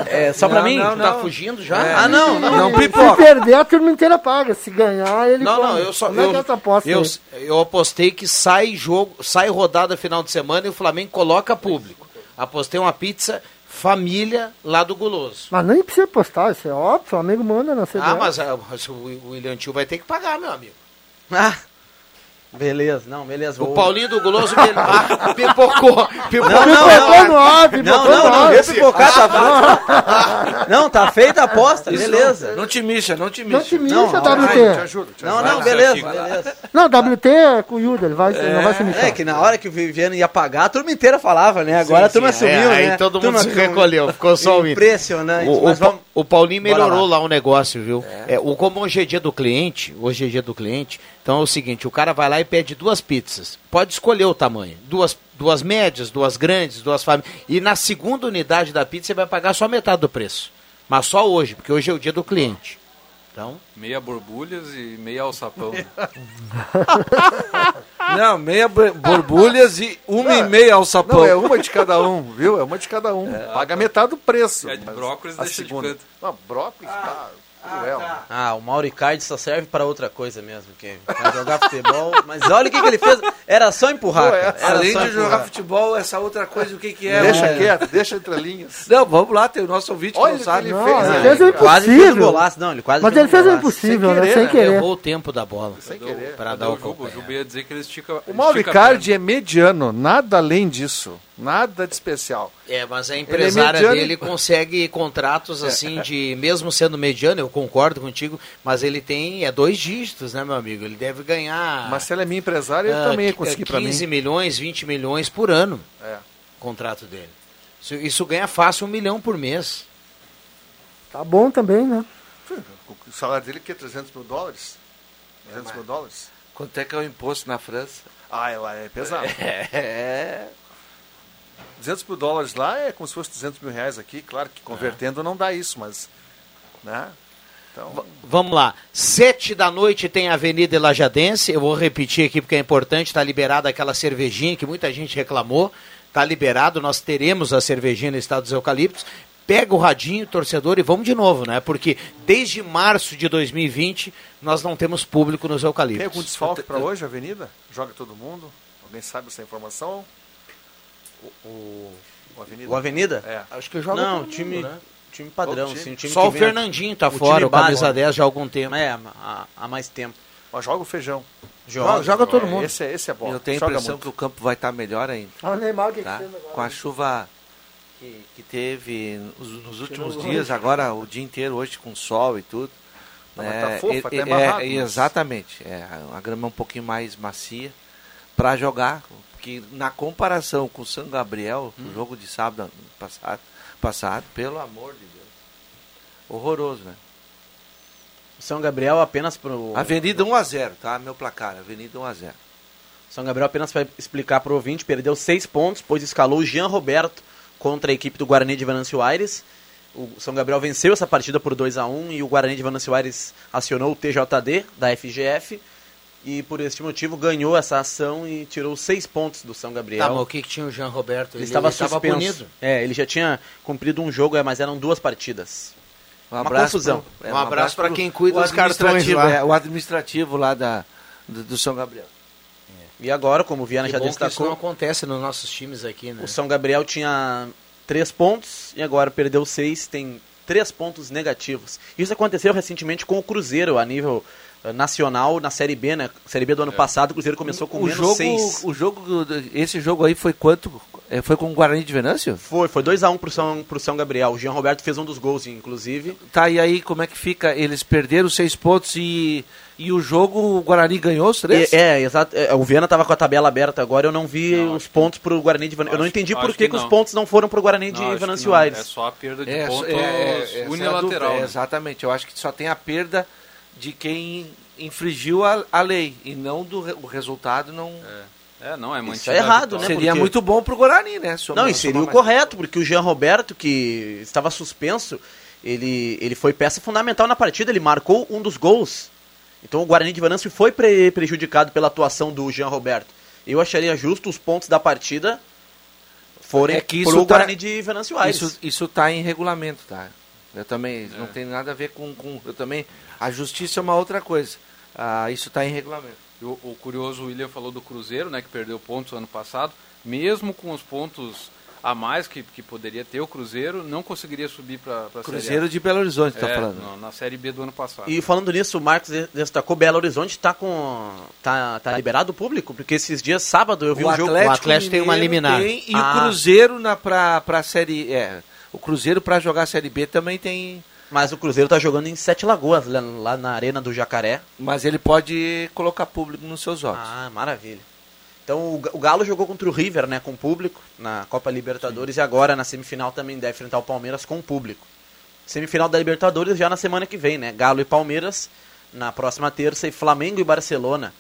é, é só pra Não, mim? não, Tá fugindo já? Ah, não, não. Se perder, a turma inteira paga. Se ganhar, ele Não, não, come. eu só. Como é que é Eu, essa aposta eu, aí? eu apostei que sai jogo, sai rodada final de semana e o Flamengo coloca público. Apostei uma pizza família lá do Guloso. Mas nem precisa postar, isso é óbvio, o Flamengo manda na CBF. Ah, mas, ah, mas o o William Tio vai ter que pagar, meu amigo. Ah, beleza, não, beleza. O vou- Paulinho do Guloso me... ah, pipocou. Pipocou, Não, não, Pipocou no ar, não, pipocou não, não, ar. ia pipocar, tá Não, tá feita a aposta, Isso beleza. Não te mixa, não te mixa. Não te mixa, Não, WT. Não, não, beleza, beleza. Não, WT é com o Yuda, ele vai, ele não vai se mexer. É que na hora que o Viviano ia pagar, a turma inteira falava, né? Agora a turma sim, sumiu, é, né? aí todo mundo Turma se recolheu, ficou só o. Impressionante. O, o, mas vamos... O Paulinho melhorou lá. lá. o negócio, viu? É. o, como hoje é dia do cliente, hoje é dia do cliente, então é o seguinte, o cara vai lá e pede duas pizzas. Pode escolher o tamanho. Duas, duas médias, duas grandes, duas famílias. E na segunda unidade da pizza você vai pagar só metade do preço. Mas só hoje, porque hoje é o dia do cliente. Então, Meia borbulhas e meia alçapão. Não, meia bo- borbulhas e uma e meia ao sapão. Não, é uma de cada um, viu? É uma de cada um. Paga metade do preço. É de brócolis, deixa de segunda- canto. Não, brócolis, tá. Cruel. Ah, o Mauricardi só serve para outra coisa mesmo, que pra jogar futebol. Mas olha o que, que ele fez. Era só empurrar. Pô, é. Era além só de jogar empurrar. futebol, essa outra coisa, o que, que é? Deixa É. quieto, deixa entre linhas. Não, vamos lá, tem o nosso ouvinte que Olha não o que sabe. ele Não, fez, ele né? fez o Quase fez o impossível. golaço, não, ele quase Mas fez ele um fez o impossível, Sem né? querer, Sem né? querer. Levou o tempo da bola. Sem querer. Pra dar o o Juba? O. Juba ia dizer que ele estica. O Mauricardi é mediano, nada além disso. Nada de especial. É, mas a Ele é empresária mediano. dele consegue contratos assim de, mesmo sendo mediano, eu concordo contigo, mas ele tem, é dois dígitos, né, meu amigo? Ele deve ganhar Mas se ela é minha empresária, eu ah, também ia qui- conseguir pra mim. 15 milhões, 20 milhões por ano, É. contrato dele. Isso, isso ganha fácil um milhão por mês. Tá bom também, né? O salário dele que é 300 mil dólares? 300 mil dólares? Quanto é que é o imposto na França? Ah, ela é pesado. É. 200 mil dólares lá é como se fosse 200 mil reais aqui. Claro que convertendo não dá isso, mas... Né? Então, Vamos lá. Sete da noite tem a Avenida Lajadense. Eu vou repetir aqui porque é importante. Está liberada aquela cervejinha que muita gente reclamou. Está liberado. Nós teremos a cervejinha no estado dos eucaliptos. Pega o radinho, torcedor, e vamos de novo, né? Porque desde março de 2020 nós não temos público nos tem eucaliptos. algum desfalque para hoje, Avenida? Joga todo mundo? Alguém sabe essa informação? O, o, o Avenida? O Avenida? É. Acho que joga Não, todo mundo, time, né? time padrão, time. assim, o time Só que o Fernandinho tá o fora, time o camisa base. 10 já há algum tempo. É, há, há mais tempo. Mas joga o feijão. Joga, joga todo É, mundo. Esse é, esse é bom. Eu tenho a Joga impressão muito. que o campo vai estar melhor ainda. O Neymar que Tá? agora. Com a chuva que, que teve nos, nos últimos dias, agora o dia inteiro, hoje com sol e tudo. Não, mas tá fofo, até é, é, mas- exatamente. É, a grama é um pouquinho mais macia para jogar. Porque na comparação com o São Gabriel, Hum. o jogo de sábado passado, passado, pelo amor de Deus. Horroroso, né? São Gabriel apenas pro. Avenida 1x0, tá? Meu placar, Avenida 1x0. São Gabriel apenas para explicar para o ouvinte, perdeu seis pontos, pois escalou o Jean Roberto contra a equipe do Guarani de Venâncio Aires. O São Gabriel venceu essa partida por 2 a 1 e o Guarani de Venâncio Aires acionou o TJD da FGF e por esse motivo ganhou essa ação e tirou seis pontos do São Gabriel. Tá, mas o que, que tinha o Jean Roberto? Ele, estava tava suspenso. punido. É, ele já tinha cumprido um jogo, é, mas eram duas partidas. Um Uma abraço confusão. pro- é, Um abraço pra pro- quem cuida o dos cartões administrativo, lá. é, o administrativo lá da, do, do São Gabriel. E agora, como o Viana Que já bom que isso destacou, não acontece nos nossos times aqui, né? O São Gabriel tinha três pontos e agora perdeu seis, tem três pontos negativos. Isso aconteceu recentemente com o Cruzeiro a nível nacional na Série B, né? Série B do ano passado, o Cruzeiro começou com o menos jogo, seis. o jogo, esse jogo aí foi quanto? É, Foi com o Guarani de Venâncio? Foi, foi 2x1 pro São, pro São Gabriel. O Jean Roberto fez um dos gols, inclusive. Tá, e aí como é que fica? Eles perderam seis pontos e, e o jogo o Guarani ganhou os três? E- é, exato. é, o Viana tava com a tabela aberta agora, eu não vi os pontos pro Guarani de Venâncio. Eu não entendi por que, que os não. pontos não foram pro Guarani de Não, que Venâncio não. Aires. É só a perda de É, pontos é, é, essa é a unilateral. né? Exatamente, eu acho que só tem a perda de quem infringiu a, a lei e não do o resultado não É, não, é mantido. é errado, né? seria porque- muito bom pro Guarani, né? Somar- Não, e seria o mais- correto, porque o Jean Roberto, que estava suspenso, ele, ele foi peça fundamental na partida, ele marcou um dos gols. Então o Guarani de Venâncio foi pre- prejudicado pela atuação do Jean Roberto. Eu acharia justo os pontos da partida forem É que pro tá- Guarani de Venâncio Aires. Isso, isso tá em regulamento, tá? Eu também, não tem nada a ver com, com. Eu também. A justiça é uma outra coisa. Ah, isso está em regulamento. O, o curioso, o William falou do Cruzeiro, né, que perdeu pontos ano passado. Mesmo com os pontos a mais que, que poderia ter, o Cruzeiro não conseguiria subir para a Cruzeiro de Belo Horizonte, tá é, falando. não, na Série B do ano passado. E falando nisso, o Marcos destacou Belo Horizonte tá com tá, tá liberado o público, porque esses dias sábado eu vi um jogo O Atlético tem uma Mineiro liminar. tem, e Ah. o Cruzeiro na pra, pra série. É, o Cruzeiro para jogar a série B também tem. Mas o Cruzeiro tá jogando em Sete Lagoas, lá, na Arena do Jacaré. Mas ele pode colocar público nos seus jogos. Ah, maravilha. Então o Ga- o Galo jogou contra o River, né, com público, na Copa Libertadores, e agora na semifinal também deve enfrentar o Palmeiras com público. Semifinal da Libertadores já na semana que vem, né? Galo e Palmeiras na próxima terça e Flamengo e Barcelona.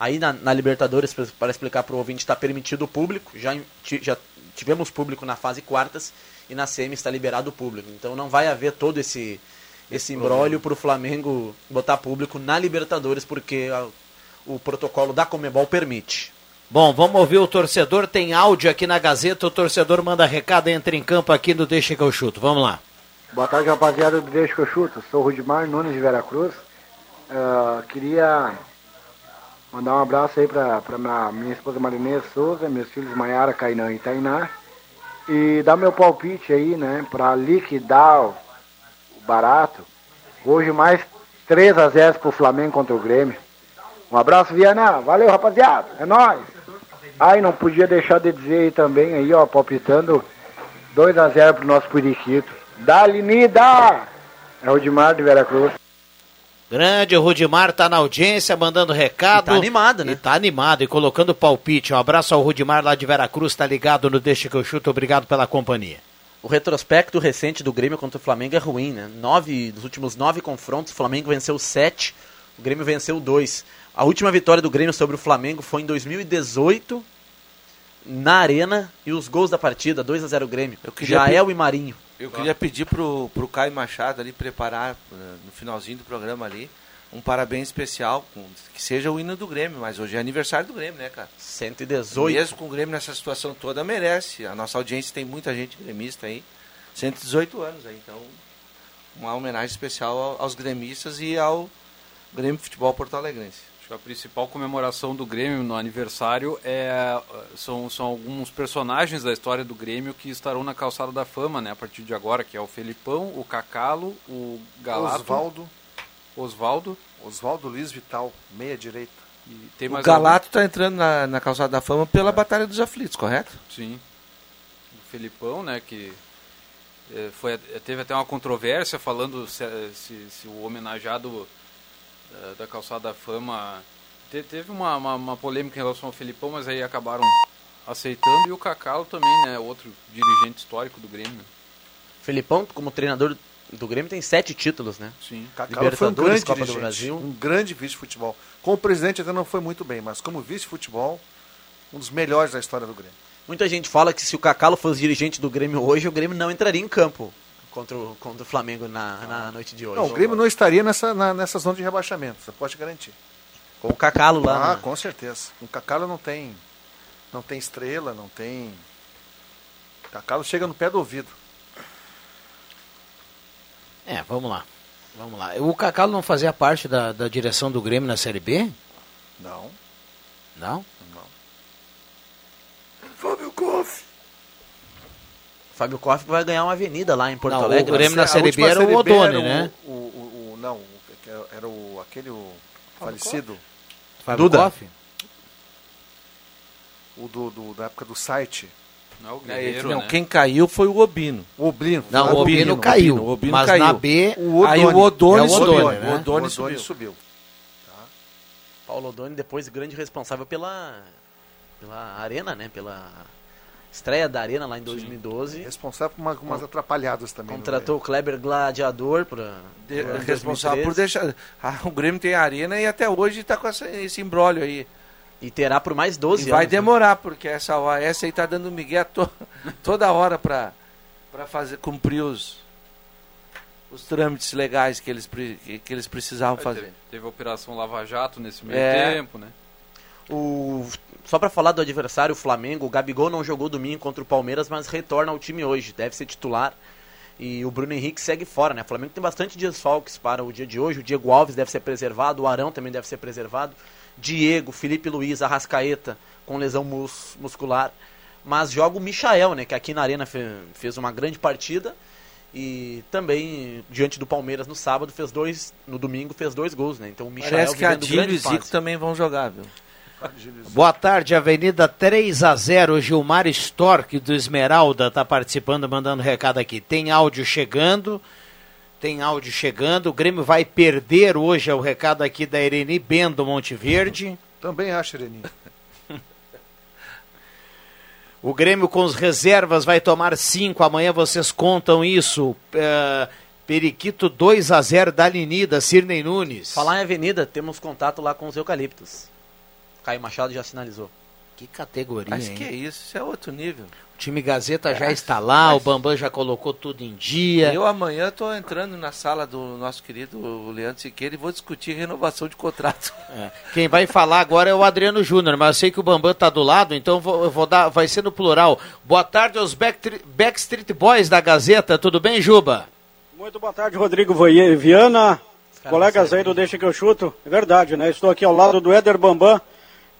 Aí na, na Libertadores, para explicar para o ouvinte, está permitido o público. Já, já tivemos público na fase quartas e na semi está liberado o público. Então não vai haver todo esse esse imbróglio para o Flamengo botar público na Libertadores, porque a- o protocolo da Comebol permite. Bom, vamos ouvir o torcedor. Tem áudio aqui na Gazeta. O torcedor manda recado, entra em campo aqui no Deixa que eu chuto. Vamos lá. Boa tarde, rapaziada do Deixa que eu chuto. Sou o Rudimar Nunes de Veracruz. Ah, queria mandar um abraço aí minha, minha esposa Marinês Souza, meus filhos Maiara, Cainã e Tainá. E dar meu palpite aí, né, pra liquidar o, barato. Hoje mais 3 a 0 pro Flamengo contra o Grêmio. Um abraço, Viana. Valeu, rapaziada. É nóis. Ai, não podia deixar de dizer aí também, aí, ó, palpitando 2 a 0 pro nosso Periquito. Dali, Nida! É o Dimar de Veracruz. Grande Rudimar tá na audiência, mandando recado. E tá animado, né? E tá animado e colocando palpite. Um abraço ao Rudimar lá de Veracruz, tá ligado no Deixa que eu chuto. Obrigado pela companhia. O retrospecto recente do Grêmio contra o Flamengo é ruim, né? Nove, dos últimos nove confrontos, o Flamengo venceu sete, o Grêmio venceu dois. A última vitória do Grêmio sobre o Flamengo foi em 2018, na Arena, e os gols da partida, 2 a 0 Grêmio. Jael pe- e Marinho. Eu queria pedir pro, pro Caio Machado ali preparar eh, no finalzinho do programa ali um parabéns especial, com- que seja o hino do Grêmio, mas hoje é aniversário do Grêmio, né, cara? 118. Mesmo com o Grêmio nessa situação toda, merece. A nossa audiência tem muita gente gremista aí. 118 anos aí, então uma homenagem especial ao- aos gremistas e ao Grêmio Futebol Porto Alegrense. Acho que a principal comemoração do Grêmio no aniversário é, são, são alguns personagens da história do Grêmio que estarão na calçada da fama, né? A partir de agora, que é o Felipão, o Cacalo, o Galato, Osvaldo. Osvaldo. Osvaldo Luiz Vital, meia direita. E tem o mais Galato está entrando na, na calçada da fama pela Batalha dos Aflitos, correto? Sim. O Felipão, né, que eh, foi, teve até uma controvérsia falando se, se, se o homenageado da Calçada da Fama... te- teve uma, uma, uma polêmica em relação ao Felipão, mas aí acabaram aceitando. E o Cacalo também, né, outro dirigente histórico do Grêmio. Felipão, como treinador do Grêmio, tem sete títulos, né? Sim. Cacalo foi um grande Copa do Brasil. um grande vice-futebol. Como presidente até não foi muito bem, mas como vice-futebol, um dos melhores da história do Grêmio. Muita gente fala que se o Cacalo fosse dirigente do Grêmio hoje, o Grêmio não entraria em campo contra o, contra o Flamengo na, na noite de hoje. Não, o Grêmio não estaria nessa, na- nessa zona de rebaixamento, você pode garantir. Com o Cacalo lá. Ah, né? com certeza. O Cacalo não tem, não tem estrela, não tem... O Cacalo chega no pé do ouvido. É, vamos lá. Vamos lá. O Cacalo não fazia parte da, da direção do Grêmio na Série B? Não. Não? Fábio Koff. Fábio Koff vai ganhar uma avenida lá em Porto Não, o Alegre. Grêmio na A Série B era o Odone, o- né? O, o, o- não, o- era o, aquele o falecido. Fábio Duda. Koff? O do, do- da época do site. Não, o É, Guerreiro, não, né? quem caiu foi o Obino. O Oblino. Não, o Obino caiu. o Obino mas caiu. na B, O Aí o Odone É o subiu. Odone, né? O Odone o subiu. subiu. Paulo Odoni depois grande responsável pela, pela Arena, né? Pela estreia da Arena lá em 2012. Responsável por uma- umas atrapalhadas também. Contratou o Kleber Gladiador para De- responsável por deixar. Ah, o Grêmio tem arena e até hoje está com essa- esse embrólio aí. E terá por mais 12 E vai anos. né? demorar, porque essa OAS aí tá dando migué to, toda hora para fazer cumprir os, os trâmites legais que eles, que, eles precisavam Teve, fazer. teve a Operação Lava Jato nesse meio É. tempo, né? O, só para falar do adversário, o Flamengo, o Gabigol não jogou domingo contra o Palmeiras, mas retorna ao time hoje, deve ser titular. E o Bruno Henrique segue fora, né? O Flamengo tem bastante desfalques para o dia de hoje. O Diego Alves deve ser preservado, o Arão também deve ser preservado. Diego, Felipe Luiz, Arrascaeta com lesão mus- muscular. Mas joga o Michael, né? Que aqui na Arena fe- fez uma grande partida. E também, diante do Palmeiras no sábado, fez dois. No domingo fez dois gols, né? Então o Michael Parece que a grande e Zico também vão jogar, viu? Boa tarde, Avenida 3 a 0 Gilmar Stork do Esmeralda tá participando, mandando recado aqui. Tem áudio chegando, tem áudio chegando. O Grêmio vai perder hoje, é o recado aqui da Irene Bendo Monte Verde. Também acho, Irene. O Grêmio com as reservas vai tomar 5. Amanhã vocês contam isso. É, Periquito 2 a 0 da Avenida, Cirnei Nunes. Falar em avenida, temos contato lá com os eucaliptos. Caio Machado já sinalizou. Que categoria, Mas hein? que isso, isso é outro nível. O time Gazeta já está lá, o Bambam já colocou tudo em dia. Eu amanhã estou entrando na sala do nosso querido Leandro Siqueira e vou discutir renovação de contrato. É. Quem vai falar agora é o Adriano Júnior, mas eu sei que o Bambam tá do lado, então vou, vou dar, vai ser no plural. Boa tarde aos Backstreet, Backstreet Boys da Gazeta, tudo bem, Juba? Muito boa tarde, Rodrigo Viana. Colegas aí do Deixa que eu chuto. É verdade, né? Estou aqui ao lado do Éder Bambam,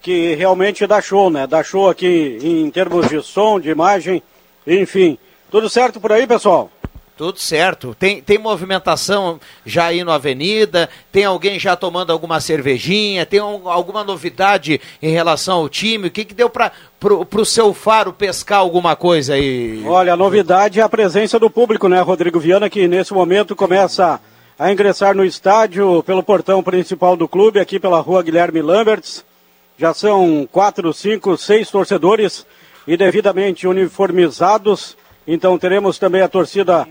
que realmente dá show, né? Dá show aqui em termos de som, de imagem, enfim. Tudo certo por aí, pessoal? Tudo certo. Tem, tem movimentação já aí na avenida? Tem alguém já tomando alguma cervejinha? Tem um- alguma novidade em relação ao time? O que, que deu para o seu faro pescar alguma coisa aí? Olha, a novidade é a presença do público, né, Rodrigo Viana, que nesse momento começa a ingressar no estádio pelo portão principal do clube, aqui pela rua Guilherme Lamberts. Já são quatro, cinco, seis torcedores e devidamente uniformizados. Então teremos também a torcida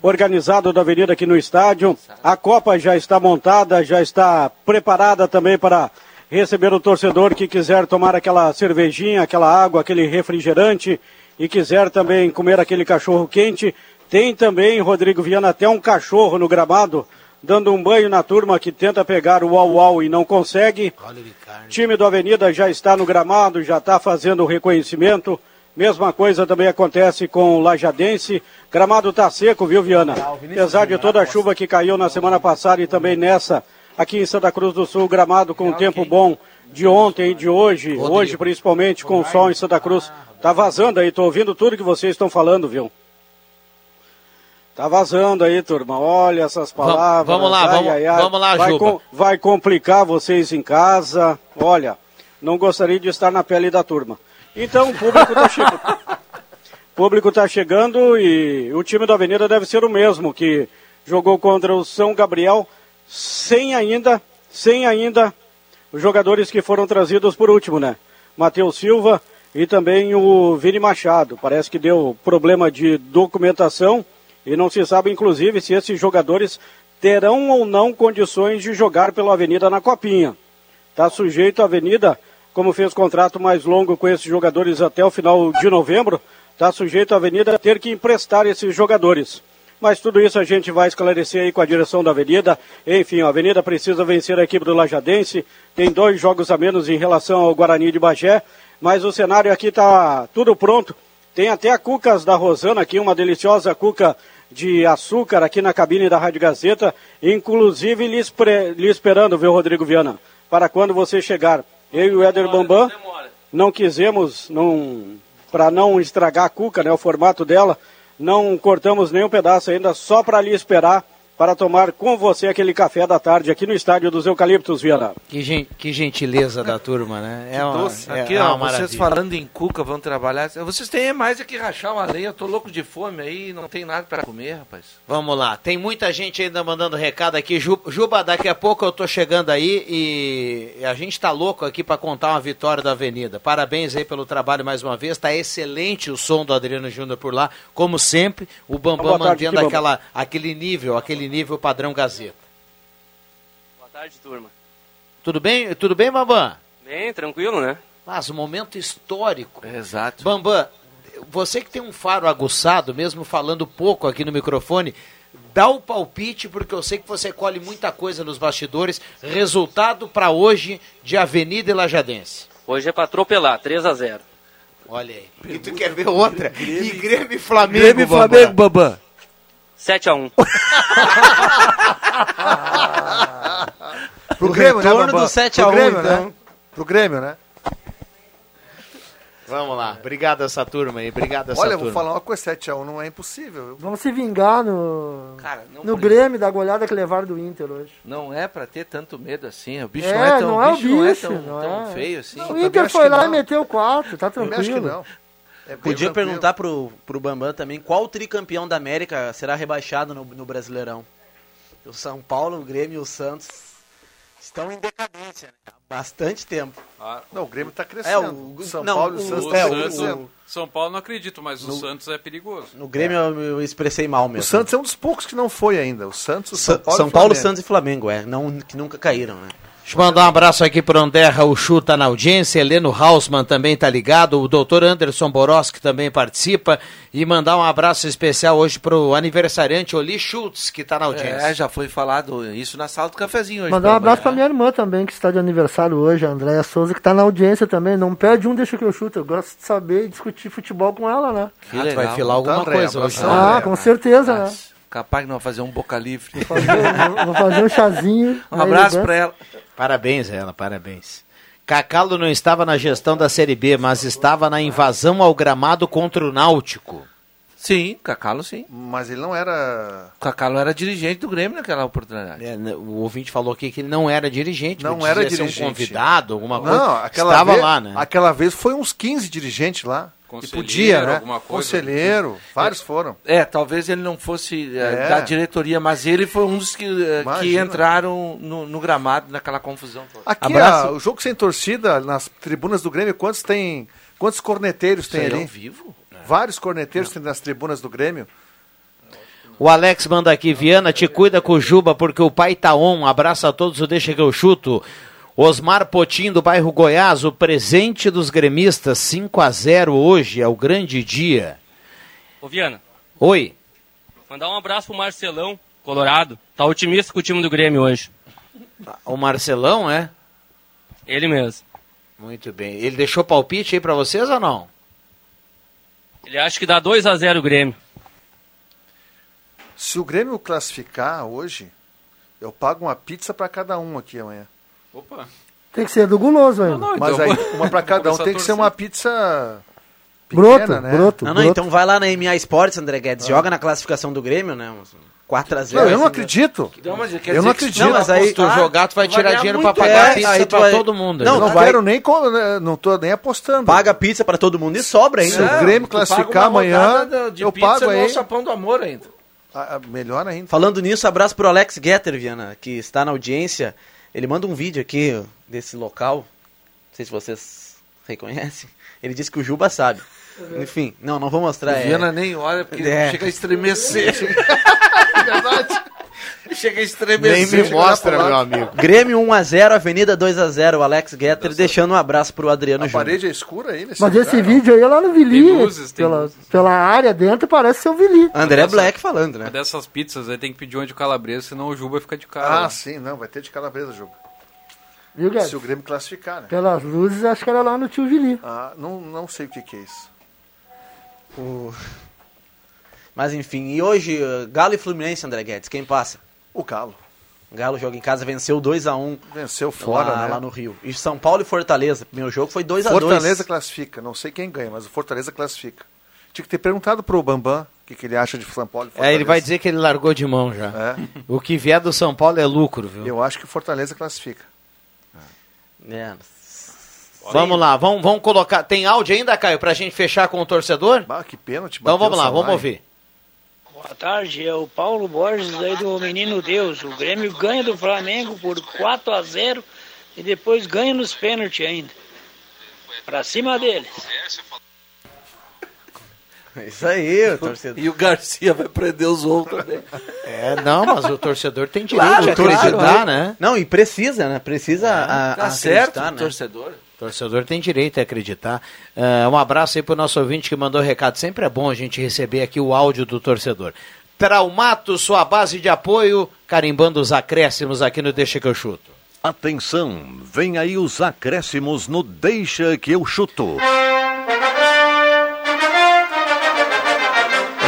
organizada da Avenida aqui no estádio. A Copa já está montada, já está preparada também para receber o torcedor que quiser tomar aquela cervejinha, aquela água, aquele refrigerante e quiser também comer aquele cachorro quente. Tem também, Rodrigo Viana, até um cachorro no gramado, dando um banho na turma que tenta pegar o uau-uau e não consegue. time do Avenida já está no gramado, já está fazendo o reconhecimento. Mesma coisa também acontece com o Lajadense. Gramado está seco, viu, Viana? Apesar de toda a chuva que caiu na semana passada e também nessa, aqui em Santa Cruz do Sul, gramado com tempo bom de ontem e de hoje, hoje principalmente com o sol em Santa Cruz. Tá vazando aí, tô ouvindo tudo que vocês estão falando, viu? Tá vazando aí, turma. Olha essas palavras. vamos lá, Ai, vamos- ai, ai. vamos lá, vai, Juba. vai complicar vocês em casa. Olha, não gostaria de estar na pele da turma. Então, o público está chegando. Público está chegando e o time da Avenida deve ser o mesmo que jogou contra o São Gabriel, sem ainda, sem ainda os jogadores que foram trazidos por último, né? Matheus Silva e também o Vini Machado. Parece que deu problema de documentação e não se sabe, inclusive, se esses jogadores terão ou não condições de jogar pela Avenida na Copinha. Está sujeito à Avenida, como fez contrato mais longo com esses jogadores até o final de novembro, está sujeito à Avenida a ter que emprestar esses jogadores. Mas tudo isso a gente vai esclarecer aí com a direção da Avenida. Enfim, a Avenida precisa vencer a equipe do Lajadense. Tem dois jogos a menos em relação ao Guarani de Bagé. Mas o cenário aqui está tudo pronto. Tem até a Cucas da Rosana aqui, uma deliciosa cuca de açúcar aqui na cabine da Rádio Gazeta. Inclusive lhe, espre- lhe esperando, viu, Rodrigo Viana? Para quando você chegar. Eu e o Éder Bambam não quisemos, não, para não estragar a cuca, né, o formato dela, não cortamos nenhum pedaço ainda, só para lhe esperar para tomar com você aquele café da tarde aqui no estádio dos Eucaliptos, Viana. Que, gen- que gentileza da turma, né? É uma, doce. é- Aqui, é uma ó, vocês maravilha. falando em cuca, vão trabalhar. Vocês têm mais é que rachar uma lenha. Eu tô louco de fome aí, não tem nada para comer, rapaz. Vamos lá, tem muita gente ainda mandando recado aqui. Ju- Juba, daqui a pouco eu tô chegando aí e a gente tá louco aqui para contar uma vitória da Avenida. Parabéns aí pelo trabalho mais uma vez. Tá excelente o som do Adriano Júnior por lá, como sempre. O Bambam Boa tarde, mantendo Bambam. aquela, aquele nível, aquele nível padrão Gazeta. Boa tarde, turma. Tudo bem? Tudo bem, Bambam? Bem, tranquilo, né? Mas um momento histórico. Exato. Bambam, você que tem um faro aguçado, mesmo falando pouco aqui no microfone, dá o palpite, porque eu sei que você colhe muita coisa nos bastidores. Resultado para hoje de Avenida e Lajadense. Hoje é pra atropelar, 3 a 0 Olha aí. E tu quer ver outra? E Grêmio e Flamengo, Grêmio e Bambam. Flamengo, Bambam. 7 a 1 Pro Grêmio, né, Bambam? do 7 a Pro 1, Grêmio, então. né? Pro Grêmio, né? Vamos lá. Obrigado essa turma aí. Obrigado essa Olha, eu turma. vou falar uma coisa, 7x1 não é impossível. Vamos se vingar no, Cara, não no precisa. Grêmio da goleada que levaram do Inter hoje. Não é pra ter tanto medo assim. O bicho É, não é tão, não é o bicho não é tão, não tão é. feio assim. o Inter acho foi que lá não. e meteu quatro, tá Eu acho que tranquilo. não. É Podia perguntar pro, pro Bambam também qual tricampeão da América será rebaixado no, no Brasileirão. O São Paulo, o Grêmio e o Santos estão em decadência, né? Há bastante tempo. Não, o Grêmio tá É, crescendo. o- São não, Paulo e o o- Santos o- O estão é, o- crescendo. São Paulo não acredito, mas o Santos é perigoso. No Grêmio eu, eu expressei mal O mesmo. Santos é um dos poucos que não foi ainda. O Santos, o Sa- São Paulo, São o Paulo, Flamengo. Santos e Flamengo, é. Não, que nunca caíram, né? Deixa eu mandar um abraço aqui para André Rauchu, tá na audiência, Heleno Hausmann também tá ligado, o doutor Anderson Boroski também participa, e mandar um abraço especial hoje pro aniversariante Oli Schultz, que tá na audiência. É, já foi falado isso na sala do cafezinho hoje. Mandar um abraço pra minha irmã também, que está de aniversário hoje, a Andréia Souza, que tá na audiência também. Não perde um, deixa que eu chuto. Eu gosto de saber e discutir futebol com ela, né? Que Ah, tu legal. vai filar alguma André, coisa hoje. abração. né? Ah, com certeza, né? Capaz que não vai fazer um boca livre. Vou fazer, vou fazer um chazinho. Um abraço pra ela. Parabéns a ela, parabéns. Cacalo não estava na gestão da Série B, mas estava na invasão ao gramado contra o Náutico. Sim, Cacalo sim. Mas ele não era. Cacalo era dirigente do Grêmio naquela oportunidade. É, né, o ouvinte falou aqui que ele não era dirigente. Não era dirigente. um convidado, alguma coisa. Não, aquela estava vez, lá, né? Aquela vez foi uns 15 dirigentes lá. E Conselheiro, podia, né? alguma coisa. Conselheiro, vários foram. É, talvez ele não fosse eh, É. da diretoria, mas ele foi um dos que, eh, que entraram no, no gramado naquela confusão toda. Aqui, a- o jogo sem torcida, nas tribunas do Grêmio, quantos tem. Quantos corneteiros tem Isso é ali? ao vivo? Vários corneteiros tem nas tribunas do Grêmio. O Alex manda aqui, Viana, te cuida com o Juba, porque o pai tá on. Abraço a todos, o deixa que eu chuto. Osmar Potim, do bairro Goiás, o presente dos gremistas, 5 a 0 hoje, é o grande dia. Ô, Viana, Oi. mandar um abraço pro Marcelão, Colorado. Tá otimista com o time do Grêmio hoje. O Marcelão, é? Ele mesmo. Muito bem. Ele deixou palpite aí pra vocês ou não? Ele acha que dá 2 a 0 o Grêmio. Se o Grêmio classificar hoje, eu pago uma pizza pra cada um aqui amanhã. Opa. Tem que ser do guloso ainda. Mas então aí, vou- uma pra cada um a tem que ser uma pizza. Broto, pequena, né? broto, Não, não, broto. então vai lá na MA Sports, André Guedes, joga na classificação do Grêmio, né? uns 4x0. Não, eu não acredito. Não, mas quer Eu dizer não acredito. Não, mas aí- Se tu jogar, tu vai vai tirar dinheiro muito, pra pagar é, pizza aí pra vai- todo mundo. Não, Eu né? não vai- quero nem. né, Não tô nem apostando. Paga pizza pra todo mundo e sobra ainda. Se o Grêmio classificar amanhã, eu pago aí. Alçapão do amor ainda. Ah, ah, melhor ainda. Falando nisso, abraço pro Alex Getter, Viana, que está na audiência. Ele manda um vídeo aqui desse local. Não sei se vocês reconhecem. Ele disse que o Juba sabe. Enfim, não, não vou mostrar. O é- Viana nem olha, porque É. chega a estremecer. Verdade. Chega a estremecer. Nem me mostra, meu amigo. Grêmio 1x0, Avenida 2x0. O Alex Getter deixando um abraço pro Adriano A Júnior. parede é escura aí nesse Mas lugar, esse não? vídeo aí é lá no Vili. Tem luzes, tem pela, luzes. pela área dentro parece ser o Vili. André Essa- Black falando, Uma né? dessas pizzas aí tem que pedir uma de calabresa, senão o Juba fica de cara. Ah, sim, não, vai ter de calabresa, jogo. Viu, Guedes? Se o Grêmio classificar, né? Pelas luzes, acho que era lá no tio Vili. Ah, não, não sei o que, que é isso. O- Mas enfim, e hoje, uh, Galo e Fluminense, André Guedes, quem passa? O Galo. O Galo joga em casa, venceu 2x1 Venceu fora, lá, né? lá no Rio. E São Paulo e Fortaleza, primeiro jogo foi 2x2. Fortaleza classifica. Não sei quem ganha, mas o Fortaleza classifica. Tinha que ter perguntado pro Bambam o que, que ele acha de São Paulo e É, Fortaleza. ele vai dizer que ele largou de mão já. É. O que vier do São Paulo é lucro, viu? Eu acho que o Fortaleza classifica. É. Vamos lá, vamos, vamos colocar. Tem áudio ainda, Caio, pra gente fechar com o torcedor? Bah, que pênalti. Então vamos lá, vamos ouvir. Boa tarde, é o Paulo Borges aí do Menino Deus. O Grêmio ganha do Flamengo por 4 a 0 e depois ganha nos pênaltis ainda. Pra cima deles. É isso aí, o torcedor. E o Garcia vai prender os outros também. É, não, mas o torcedor tem direito Claro, de claro, acreditar, né? né? Não, e precisa, né? Precisa a, Tá certo, acreditar, né? torcedor. O torcedor tem direito a acreditar. Ah, um abraço aí pro nosso ouvinte que mandou recado. Sempre é bom a gente receber aqui o áudio do torcedor. Traumato, sua base de apoio, carimbando os acréscimos aqui no Deixa que eu chuto. Atenção, vem aí os acréscimos no Deixa que eu chuto.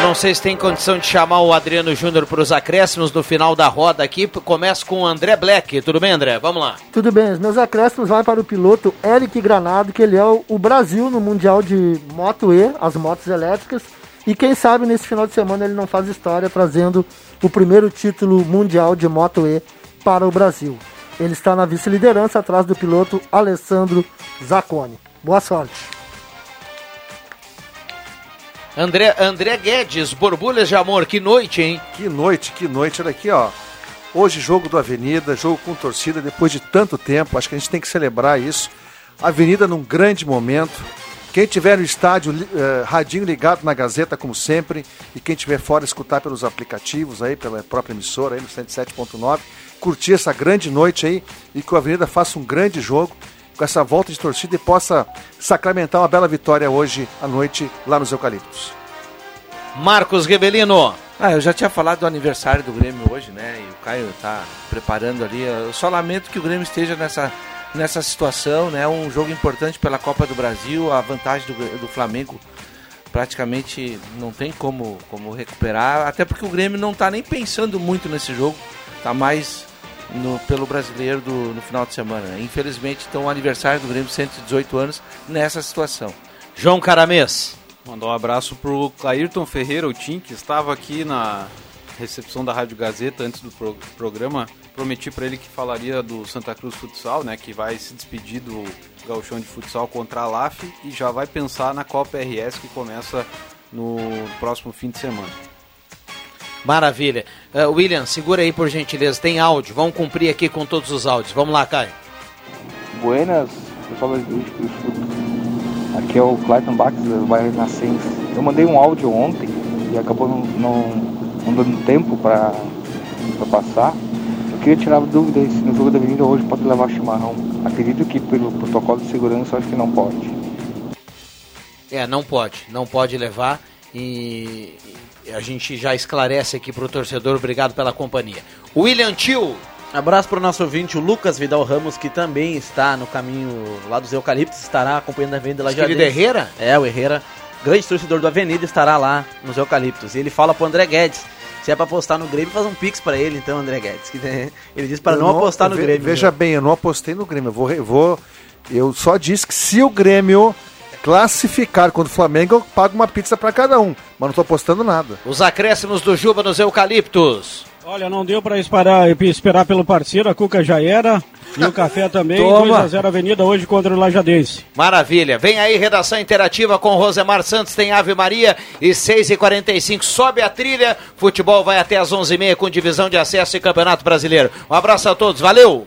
Não sei se tem condição de chamar o Adriano Júnior para os acréscimos no final da roda aqui. Começa com o André Black. Tudo bem, André? Vamos lá. Tudo bem, os meus acréscimos vão para o piloto Eric Granado, que ele é o, o Brasil no Mundial de Moto E, as motos elétricas. E quem sabe nesse final de semana ele não faz história trazendo o primeiro título mundial de Moto E para o Brasil. Ele está na vice-liderança atrás do piloto Alessandro Zacconi. Boa sorte. André, André Guedes, Borbulhas de Amor. Que noite, hein? Que noite, que noite. Olha aqui, ó. Hoje, jogo do Avenida, jogo com torcida, depois de tanto tempo. Acho que a gente tem que celebrar isso. Avenida num grande momento. Quem tiver no estádio, eh, radinho ligado na Gazeta, como sempre. E quem tiver fora, escutar pelos aplicativos aí, pela própria emissora aí no 107.9. Curtir essa grande noite aí e que o Avenida faça um grande jogo com essa volta de torcida e possa sacramentar uma bela vitória hoje à noite lá nos Eucaliptos. Marcos Rebelino. Ah, eu já tinha falado do aniversário do Grêmio hoje, né? E o Caio tá preparando ali. Eu só lamento que o Grêmio esteja nessa, nessa situação, né? Um jogo importante pela Copa do Brasil, a vantagem do, do Flamengo praticamente não tem como, como recuperar, até porque o Grêmio não está nem pensando muito nesse jogo, está mais no, pelo brasileiro do, no final de semana. Infelizmente, então, o aniversário do Grêmio, 118 anos, nessa situação. João Caramês. Mandar um abraço pro Clairton Ferreira, o Tim, que estava aqui na recepção da Rádio Gazeta antes do pro programa. Prometi para ele que falaria do Santa Cruz Futsal, né, que vai se despedir do gauchão de futsal contra a LAF e já vai pensar na Copa RS que começa no próximo fim de semana. Maravilha. Uh, William, segura aí por gentileza, tem áudio, vamos cumprir aqui com todos os áudios. Vamos lá, Caio. Buenas, pessoal Estúdio. Aqui é o Clayton Bax, do bairro Nascença. Eu mandei um áudio ontem e acabou não, não, não dando tempo para passar. Eu queria tirar dúvida se no jogo da Avenida hoje pode levar chimarrão. Acredito que pelo protocolo de segurança acho que não pode. É, não pode, não pode levar e a gente já esclarece aqui para o torcedor. Obrigado pela companhia. William Tio. Abraço para o nosso ouvinte, o Lucas Vidal Ramos, que também está no caminho lá dos Eucaliptos, estará acompanhando a Avenida Lajadense. Querido Herrera? É, o Herrera, grande torcedor do Avenida, estará lá nos Eucaliptos. E ele fala pro André Guedes, se é para apostar no Grêmio, faz um pix para ele, então, André Guedes. Que, ele disse para não, não, apostar no ve, Grêmio. Veja né? bem, eu não apostei no Grêmio. Eu, vou, eu, vou, eu só disse que se o Grêmio classificar contra o Flamengo, eu pago uma pizza para cada um. Mas não estou apostando nada. Os acréscimos do Juba nos Eucaliptos. Olha, não deu para esperar, esperar pelo parceiro, a Cuca já era. E o café também, 2x0 Avenida hoje contra o Lajadense. Maravilha. Vem aí, redação interativa com Rosemar Santos, tem Ave Maria e 6h45. Sobe a trilha. Futebol vai até as 11h30 com divisão de acesso e Campeonato Brasileiro. Um abraço a todos, valeu!